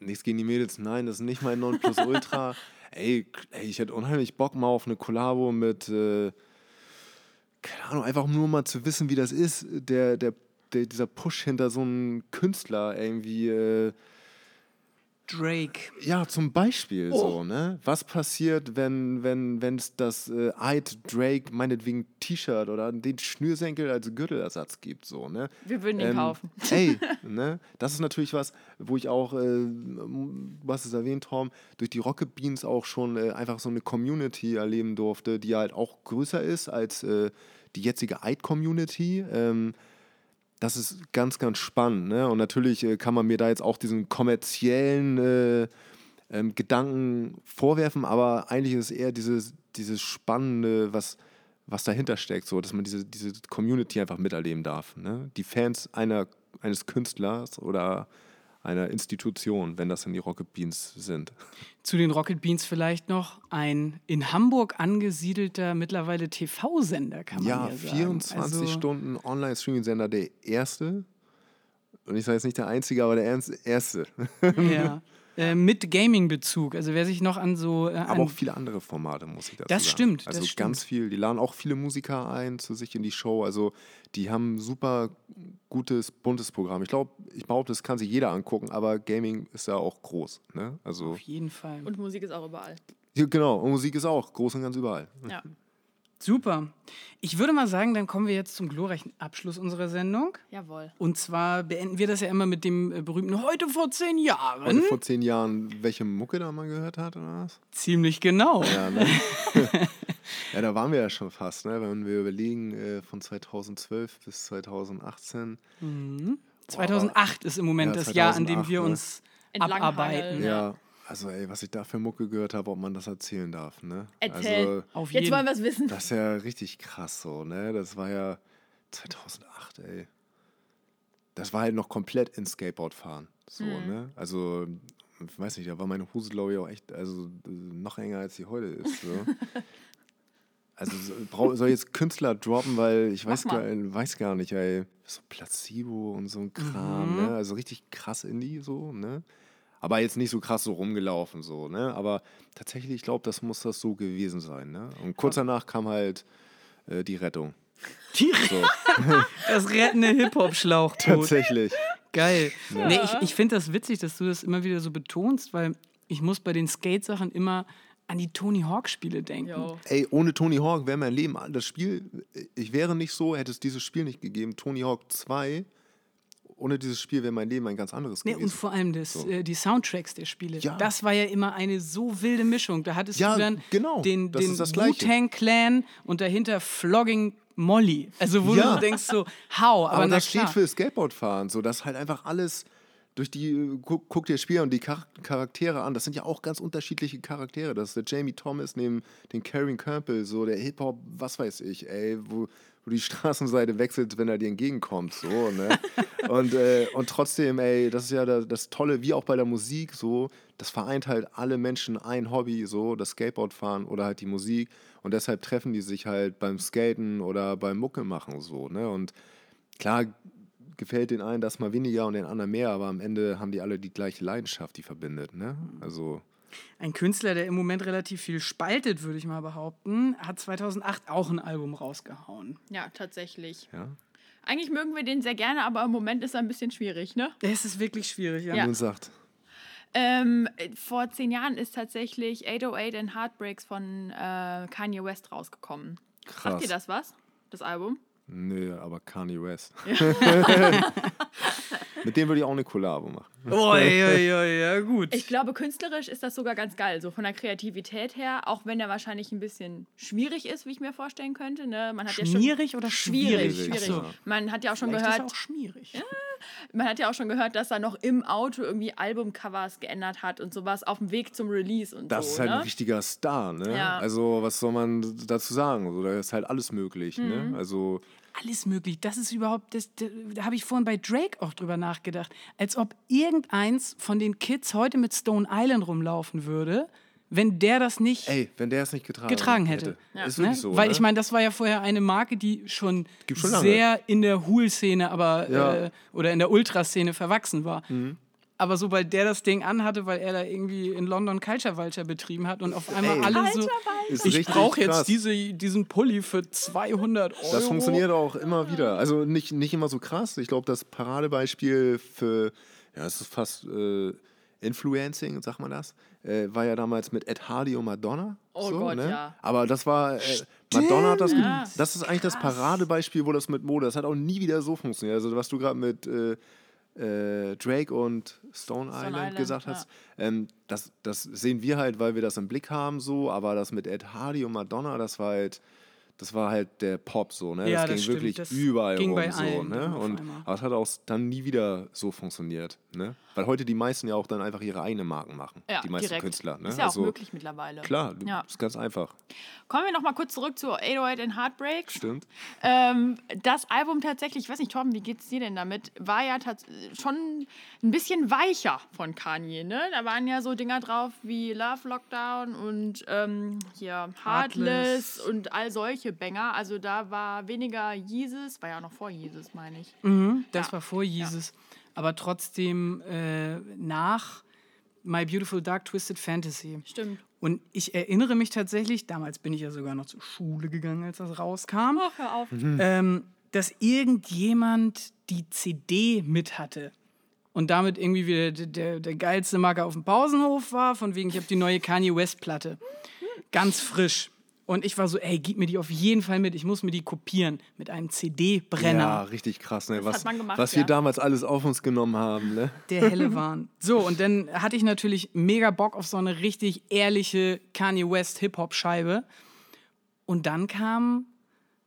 Nichts gegen die Mädels, nein, das ist nicht mein Nonplusultra. ey, ey, ich hätte unheimlich Bock mal auf eine Kollabo mit, äh, keine Ahnung, einfach nur mal zu wissen, wie das ist, der, der, der, dieser Push hinter so einem Künstler irgendwie, äh, Drake. ja, zum Beispiel Oh. so, ne? Was passiert, wenn wenn wenn es das äh, Eid Drake meinetwegen T-Shirt oder den Schnürsenkel als Gürtelersatz gibt, so, ne? Wir würden ihn kaufen. Ey, ne? Das ist natürlich was, wo ich auch, äh, du hast es erwähnt, Tom, durch die Rocket Beans auch schon äh, einfach so eine Community erleben durfte, die halt auch größer ist als äh, die jetzige Eid-Community. Ähm, das ist ganz, ganz spannend. Ne? Und natürlich äh, kann man mir da jetzt auch diesen kommerziellen äh, ähm, Gedanken vorwerfen, aber eigentlich ist es eher dieses, dieses Spannende, was, was dahinter steckt, so, dass man diese, diese Community einfach miterleben darf. Ne? Die Fans einer, eines Künstlers oder einer Institution, wenn das dann die Rocket Beans sind. Zu den Rocket Beans vielleicht noch ein in Hamburg angesiedelter mittlerweile TV-Sender, kann man ja, Ja, sagen. 24 Also, Stunden Online-Streaming-Sender, der erste. Und ich sage jetzt nicht der einzige, aber der erste. Ja. Äh, mit Gaming-Bezug. Also wer sich noch an so. Äh, Aber an, auch viele andere Formate, muss ich dazu Das sagen. stimmt, Also das ganz stimmt. viel. Die laden auch viele Musiker ein zu sich in die Show. Also die haben ein super gutes, buntes Programm. Ich glaube, ich behaupte, das kann sich jeder angucken, aber Gaming ist ja auch groß. Ne? Also, auf jeden Fall. Und Musik ist auch überall. ja, genau, und Musik ist auch groß und ganz überall. Ja. Super. Ich würde mal sagen, dann kommen wir jetzt zum glorreichen Abschluss unserer Sendung. Jawohl. Und zwar beenden wir das ja immer mit dem äh, berühmten Heute vor zehn Jahren. Heute vor zehn Jahren, welche Mucke da mal gehört hat, oder was? Ziemlich genau. Ja, ne? ja, da waren wir ja schon fast, ne? wenn wir überlegen, äh, von 2012 bis 2018. 2008 ist im Moment Ja, das Jahr, an dem 2008, wir ne? uns abarbeiten. Ja. Also ey, was ich da für Mucke gehört habe, ob man das erzählen darf, ne? Erzähl. Also, Auf Jetzt jeden wollen wir es wissen. das ist ja richtig krass so, ne? Das war ja 2008, ey. Das war halt noch komplett in Skateboard fahren, so, Mhm. ne? Also, ich weiß nicht, da war meine Hose, glaube ich, auch echt, also noch enger als sie heute ist, so. Also soll ich jetzt Künstler droppen, weil ich weiß gar, weiß gar nicht, ey. So Placebo und so ein Kram, ne? Also richtig krass Indie so, ne? Aber jetzt nicht so krass so rumgelaufen, so, ne? Aber tatsächlich, ich glaube, das muss das so gewesen sein, ne? Und kurz danach kam halt äh, die Rettung. Die, So, das rettende Hip-Hop-Schlauchboot. tatsächlich. Geil. Nee, ich, ich finde das witzig, dass du das immer wieder so betonst, weil ich muss bei den Skate-Sachen immer an die Tony Hawk-Spiele denken. Jo. Ey, ohne Tony Hawk wäre mein Leben, das Spiel, ich wäre nicht so, hätte es dieses Spiel nicht gegeben. Tony Hawk 2, ohne dieses Spiel wäre mein Leben ein ganz anderes Nee, und gewesen. vor allem das, So. äh, die Soundtracks der Spiele. Ja. Das war ja immer eine so wilde Mischung. Da hattest Ja, du dann genau. den, Das den ist das Gleiche. Wu-Tang Clan und dahinter Flogging Molly. Also wo Ja. du denkst so, how, aber, Aber das steht für Skateboardfahren, so dass halt einfach alles durch die, äh, guck, guck dir Spiele und die Char Charaktere an, das sind ja auch ganz unterschiedliche Charaktere. Das ist der Jamie Thomas neben den Karen Campbell, so der Hip-Hop, was weiß ich, ey, wo, wo die Straßenseite wechselt, wenn er dir entgegenkommt, so, ne? und, äh, und trotzdem, ey, das ist ja das, das Tolle, wie auch bei der Musik, so, das vereint halt alle Menschen ein Hobby, so, das Skateboardfahren oder halt die Musik und deshalb treffen die sich halt beim Skaten oder beim Mucke machen, so, ne? Und klar gefällt den einen das mal weniger und den anderen mehr, aber am Ende haben die alle die gleiche Leidenschaft, die verbindet. Ne? Also ein Künstler, der im Moment relativ viel spaltet, würde ich mal behaupten, hat 2008 auch ein Album rausgehauen. Ja, tatsächlich. Ja. Eigentlich mögen wir den sehr gerne, aber im Moment ist er ein bisschen schwierig, ne? Es ist wirklich schwierig, ja. Ja. Nun sagt. Ähm, vor zehn Jahren ist tatsächlich 808 and Heartbreaks von äh, Kanye West rausgekommen. Krass. Sagt ihr das was? Das Album? Nö, aber Kanye West. Mit dem würde ich auch eine Kollabo machen. Oh, ja, ja, ja, gut. Ich glaube, künstlerisch ist das sogar ganz geil, so von der Kreativität her, auch wenn er wahrscheinlich ein bisschen schwierig ist, wie ich mir vorstellen könnte. Ne? Man hat ja schon Schmierig oder schwierig, schwierig? schwierig. So. Man hat ja auch schon Vielleicht ist er gehört, auch schmierig. Man hat ja auch schon gehört, dass er noch im Auto irgendwie Albumcovers geändert hat und sowas auf dem Weg zum Release und Das so. ist halt ne? ein richtiger Star, ne? Ja. Also, was soll man dazu sagen? So, da ist halt alles möglich, Mhm. ne? Also, Alles möglich. Das ist überhaupt, das, da, da habe ich vorhin bei Drake auch drüber nachgedacht. Als ob irgendeins von den Kids heute mit Stone Island rumlaufen würde, wenn der das nicht ey, wenn der es nicht getragen, getragen hätte. Ist Ne? so. Weil ne? ich meine, das war ja vorher eine Marke, die schon, schon sehr in der Hool-Szene, aber Ja. Mhm. äh, oder in der Ultraszene verwachsen war. Aber sobald der das Ding anhatte, weil er da irgendwie in London Culture Vulture betrieben hat und auf einmal Ey. alle so, ich brauche jetzt diese, diesen Pulli für 200 Euro. Das funktioniert auch immer wieder. Also nicht, nicht immer so krass. Ich glaube, das Paradebeispiel für, ja, es ist fast äh, Influencing, sagt man das, äh, war ja damals mit Ed Hardy und Madonna. Oh so, Gott, ne? ja. Aber das war, äh, Madonna hat das, Ja. das ist eigentlich das Paradebeispiel, wo das mit Mode, das hat auch nie wieder so funktioniert. Also was du gerade mit äh, äh, Drake und Stone, Island, Island, gesagt ja. hast, ähm, das, das sehen wir halt, weil wir das im Blick haben so, aber das mit Ed Hardy und Madonna, das war halt, das war halt der Pop so, ne? Ja, das ging das stimmt. wirklich Das überall ging rum bei so, allen ne? Und aber es hat auch dann nie wieder so funktioniert, ne? Weil heute die meisten ja auch dann einfach ihre eigenen Marken machen, Ja, die meisten direkt. Künstler, ne? Ist ja also, auch möglich mittlerweile. Klar, Ja. ist ganz einfach. Kommen wir noch mal kurz zurück zu 808 and Heartbreaks. Stimmt. Ähm, das Album tatsächlich, ich weiß nicht, Torben, wie geht's dir denn damit? War ja schon ein bisschen weicher von Kanye, ne? Da waren ja so Dinger drauf wie Love Lockdown und ähm, hier Heartless, Heartless. und all solche Banger. Also da war weniger Jesus, war ja noch vor Jesus, meine ich. Mhm, das Ja. war vor Jesus. Aber trotzdem äh, nach My Beautiful Dark Twisted Fantasy. Stimmt. Und ich erinnere mich tatsächlich, damals bin ich ja sogar noch zur Schule gegangen, als das rauskam, Ach, hör auf. ähm, dass irgendjemand die CD mit hatte. Und damit irgendwie wieder der, der, der geilste Marker auf dem Pausenhof war, von wegen, ich habe die neue Kanye West-Platte. Ganz frisch. Und ich war so, ey, gib mir die auf jeden Fall mit. Ich muss mir die kopieren mit einem CD-Brenner. Ja, richtig krass, ne? Was, gemacht, was wir ja. damals alles auf uns genommen haben, ne? Der helle Wahn. So, und dann hatte ich natürlich mega Bock auf so eine richtig ehrliche Kanye West Hip-Hop-Scheibe. Und dann kam,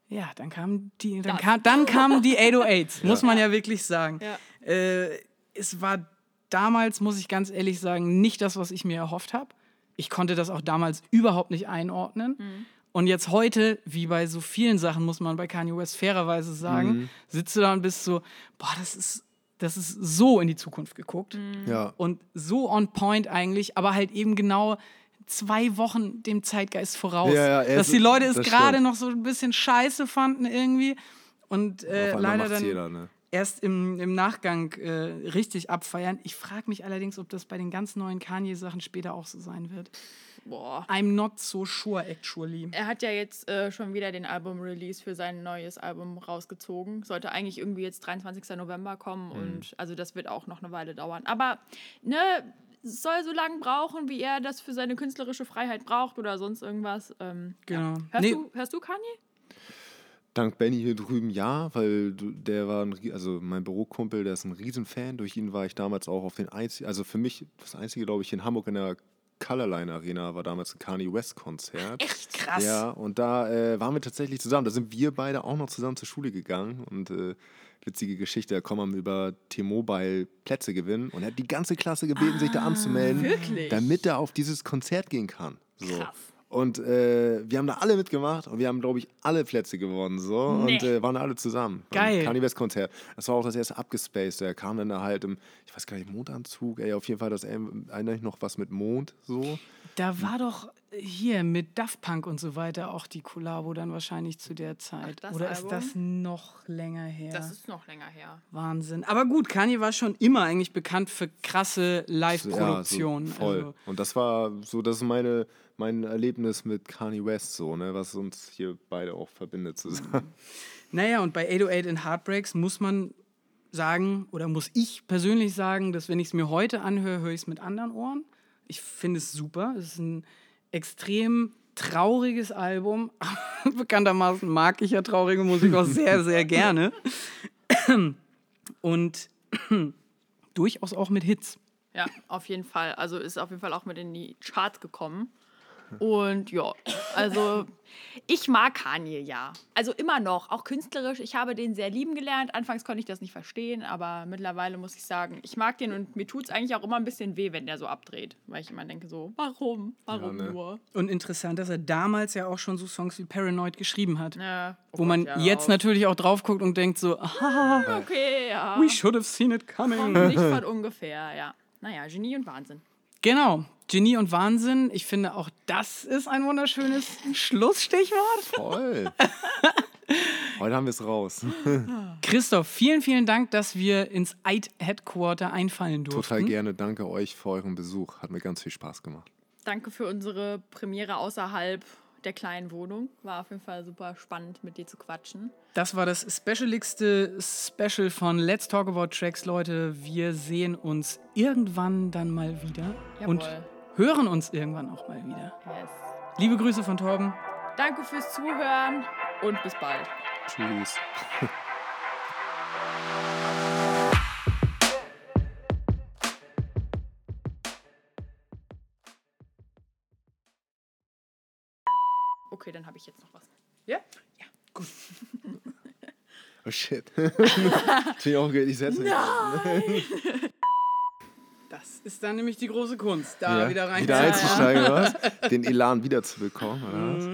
ja, dann kam die, dann, Das. kam, dann kamen die 808s, muss man ja wirklich sagen. Ja. Äh, es war damals, muss ich ganz ehrlich sagen, nicht das, was ich mir erhofft habe. Ich konnte das auch damals überhaupt nicht einordnen. Und jetzt heute, wie bei so vielen Sachen, muss man bei Kanye West fairerweise sagen, sitzt du da und bist so, boah, das ist, das ist so in die Zukunft geguckt Ja. und so on point eigentlich, aber halt eben genau zwei Wochen dem Zeitgeist voraus. Ja, ja, er dass die Leute es gerade noch so ein bisschen scheiße fanden irgendwie und äh, leider dann jeder, ne? Erst im, im Nachgang äh, richtig abfeiern. Ich frage mich allerdings, ob das bei den ganz neuen Kanye-Sachen später auch so sein wird. Boah. I'm not so sure, actually. Er hat ja jetzt äh, schon wieder den Album-Release für sein neues Album rausgezogen. Sollte eigentlich irgendwie jetzt 23. November kommen und also das wird auch noch eine Weile dauern. Aber ne, es soll so lange brauchen, wie er das für seine künstlerische Freiheit braucht oder sonst irgendwas. Ähm, Genau. Ja. Hörst, Nee. du, hörst du Kanye? Dank Benny hier drüben ja, weil der war ein, also mein Bürokumpel, der ist ein Riesenfan. Durch ihn war ich damals auch auf den einzigen, also für mich das einzige, glaube ich, in Hamburg in der Colorline Arena war damals ein Kanye West Konzert. Echt krass. Ja, und da äh, waren wir tatsächlich zusammen. Da sind wir beide auch noch zusammen zur Schule gegangen und äh, witzige Geschichte, da kommen wir über T-Mobile Plätze gewinnen und er hat die ganze Klasse gebeten, sich da anzumelden, wirklich? damit er auf dieses Konzert gehen kann. So. Krass. Und äh, wir haben da alle mitgemacht und wir haben, glaube ich, alle Plätze gewonnen. So. Nee. Und äh, waren alle zusammen. Geil. Kanye West Konzert. Das war auch das erste Abgespaced. Er kam dann da halt im, ich weiß gar nicht, Mondanzug. Ey, auf jeden Fall, das erinnere ich noch was mit Mond. So. Da war doch hier mit Daft Punk und so weiter auch die Kollabo dann wahrscheinlich zu der Zeit. das Oder ist Album? das noch länger her? Das ist noch länger her. Wahnsinn. Aber gut, Kanye war schon immer eigentlich bekannt für krasse Live-Produktionen. Ja, so voll. Also, Und das war so, das ist meine, mein Erlebnis mit Kanye West, so, ne, was uns hier beide auch verbindet zusammen. naja, und bei 808 in Heartbreaks muss man sagen, oder muss ich persönlich sagen, dass wenn ich es mir heute anhöre, höre ich es mit anderen Ohren. Ich finde es super. Es ist ein extrem trauriges Album. Bekanntermaßen mag ich ja traurige Musik auch sehr, sehr gerne. Und durchaus auch mit Hits. Ja, auf jeden Fall. Also ist auf jeden Fall auch mit in die Charts gekommen. Und ja, also ich mag Kanye ja. Also immer noch, auch künstlerisch. Ich habe den sehr lieben gelernt. Anfangs konnte ich das nicht verstehen, aber mittlerweile muss ich sagen, ich mag den und mir tut es eigentlich auch immer ein bisschen weh, wenn der so abdreht. Weil ich immer denke so, warum? Warum Ja, ne. nur? Und interessant, dass er damals ja auch schon so Songs wie Paranoid geschrieben hat. Ja, oh Wo man Gott, ja, jetzt auch. natürlich auch drauf guckt und denkt so, ah, Okay, ja. we should have seen it Kommt coming. nicht von ungefähr, ja. Naja, Genie und Wahnsinn. Genau, Genie und Wahnsinn. Ich finde, auch das ist ein wunderschönes Schlussstichwort. Voll. Heute haben wir es raus. Christoph, vielen, vielen Dank, dass wir ins Eid Headquarter einfallen durften. Total gerne. Danke euch für euren Besuch. Hat mir ganz viel Spaß gemacht. Danke für unsere Premiere außerhalb der kleinen Wohnung. War auf jeden Fall super spannend, mit dir zu quatschen. Das war das specialigste Special von Let's Talk About Tracks, Leute. Wir sehen uns irgendwann dann mal wieder und Jawohl. hören uns irgendwann auch mal wieder. Yes. Liebe Grüße von Torben. Danke fürs Zuhören und bis bald. Tschüss. Okay, dann habe ich jetzt noch was. Ja? Oh shit. Finde ich auch gut. Ich setze mich. Das ist dann nämlich die große Kunst, da Ja, wieder rein. wieder einzusteigen, oder was? Den Elan wiederzubekommen, oder was?